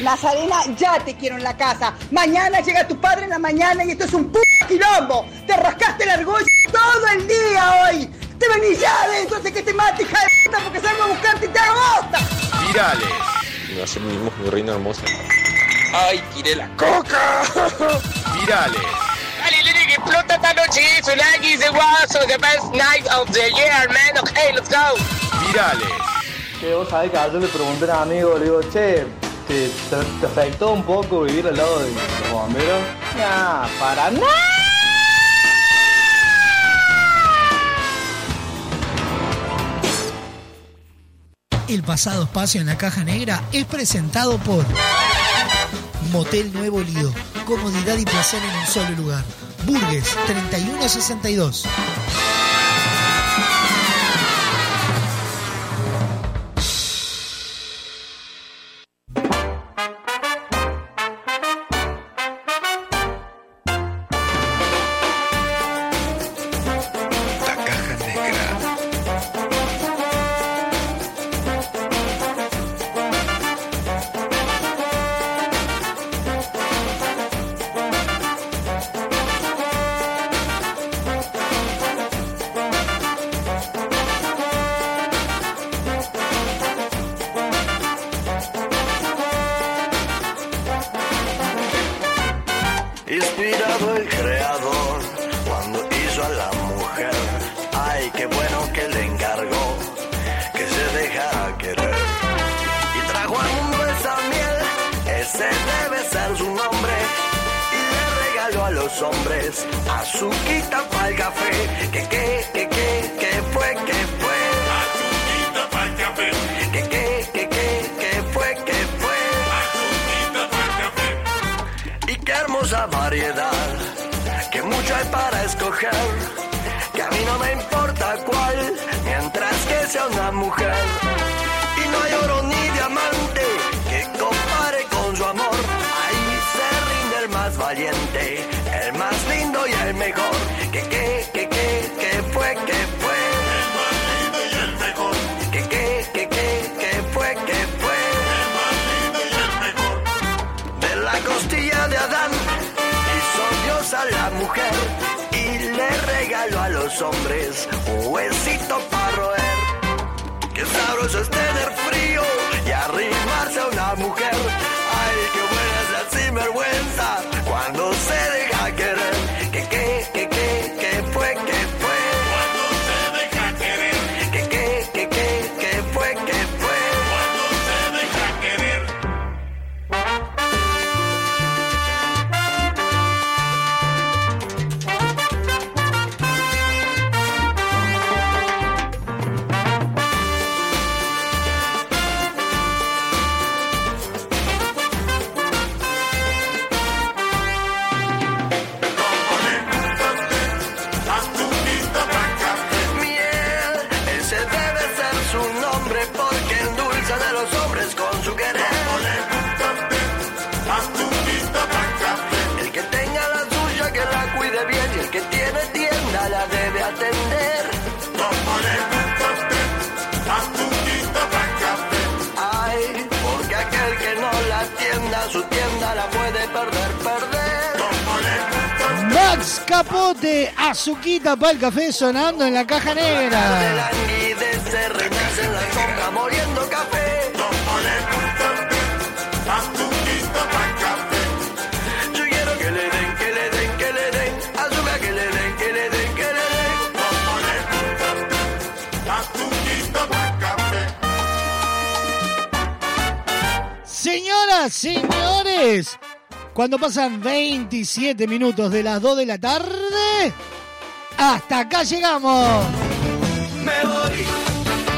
Nazarena, ya te quiero en la casa. Mañana llega tu padre en la mañana y esto es un p quilombo. Te rascaste el argolla todo el día hoy. Te venís ya adentro de que te mate, hija de puta, porque salgo a buscarte y te hago bosta. Virales. Y así mi reina hermosa. ¡Ay, tiré la coca! (laughs) Virales. Dale, dale, que explota esta noche. Nike is was the best night of the year, man. Okay, let's go. Virales. Che, vos sabés que ayer le pregunté a un amigo, le digo, che, ¿te, te, te afectó un poco vivir al lado de los bomberos? Nah, para nada. El pasado espacio en la caja negra es presentado por Motel Nuevo Lido. Comodidad y placer en un solo lugar. Burgues 3162. El creador cuando hizo a la mujer. Ay, qué bueno que le encargó que se dejara querer. Y trajo al mundo esa miel, ese debe ser su nombre. Y le regaló a los hombres azuquita para el café. Que, que, hermosa variedad, que mucho hay para escoger. Que a mí no me importa cuál, mientras que sea una mujer. Y no hay oro ni diamante que compare con su amor. Ahí se rinde el más valiente, el más lindo y el mejor. Que, que, regaló a los hombres un huesito para roer. Qué sabroso es tener frío y arrimarse a una mujer. Ay, qué buena es la sinvergüenza Azuquita para el café sonando en la caja negra. Señoras, señores, cuando pasan 27 minutos de las 2 de la tarde, hasta acá llegamos. Me voy,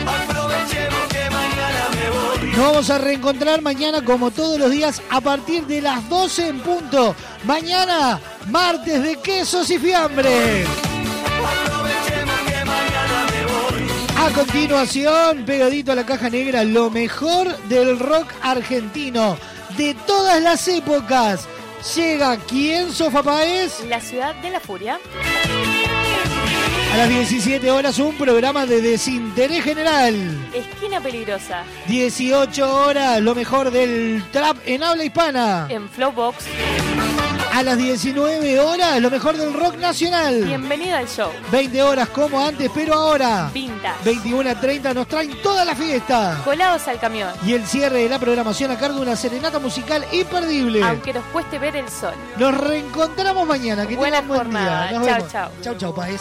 aprovechemos que mañana me voy. Nos vamos a reencontrar mañana como todos los días a partir de las 12 en punto. Mañana, martes de quesos y fiambre. Aprovechemos que mañana me voy. A continuación, pegadito a la caja negra, lo mejor del rock argentino de todas las épocas. Llega quién, Sofa Paez. La ciudad de la furia. A las 17 horas un programa de desinterés general. Esquina peligrosa. 18 horas lo mejor del trap en habla hispana. En Flowbox. A las 19 horas lo mejor del rock nacional. Bienvenida al show. 20 horas como antes, pero ahora. Vintage. 21 a 30 nos traen toda la fiesta. Colados al camión. Y el cierre de la programación a cargo de una serenata musical imperdible. Aunque nos cueste ver el sol. Nos reencontramos mañana. Que Buena tengan buen jornada. día. Nos Chau, vemos. chau. Chau, chau, Paez.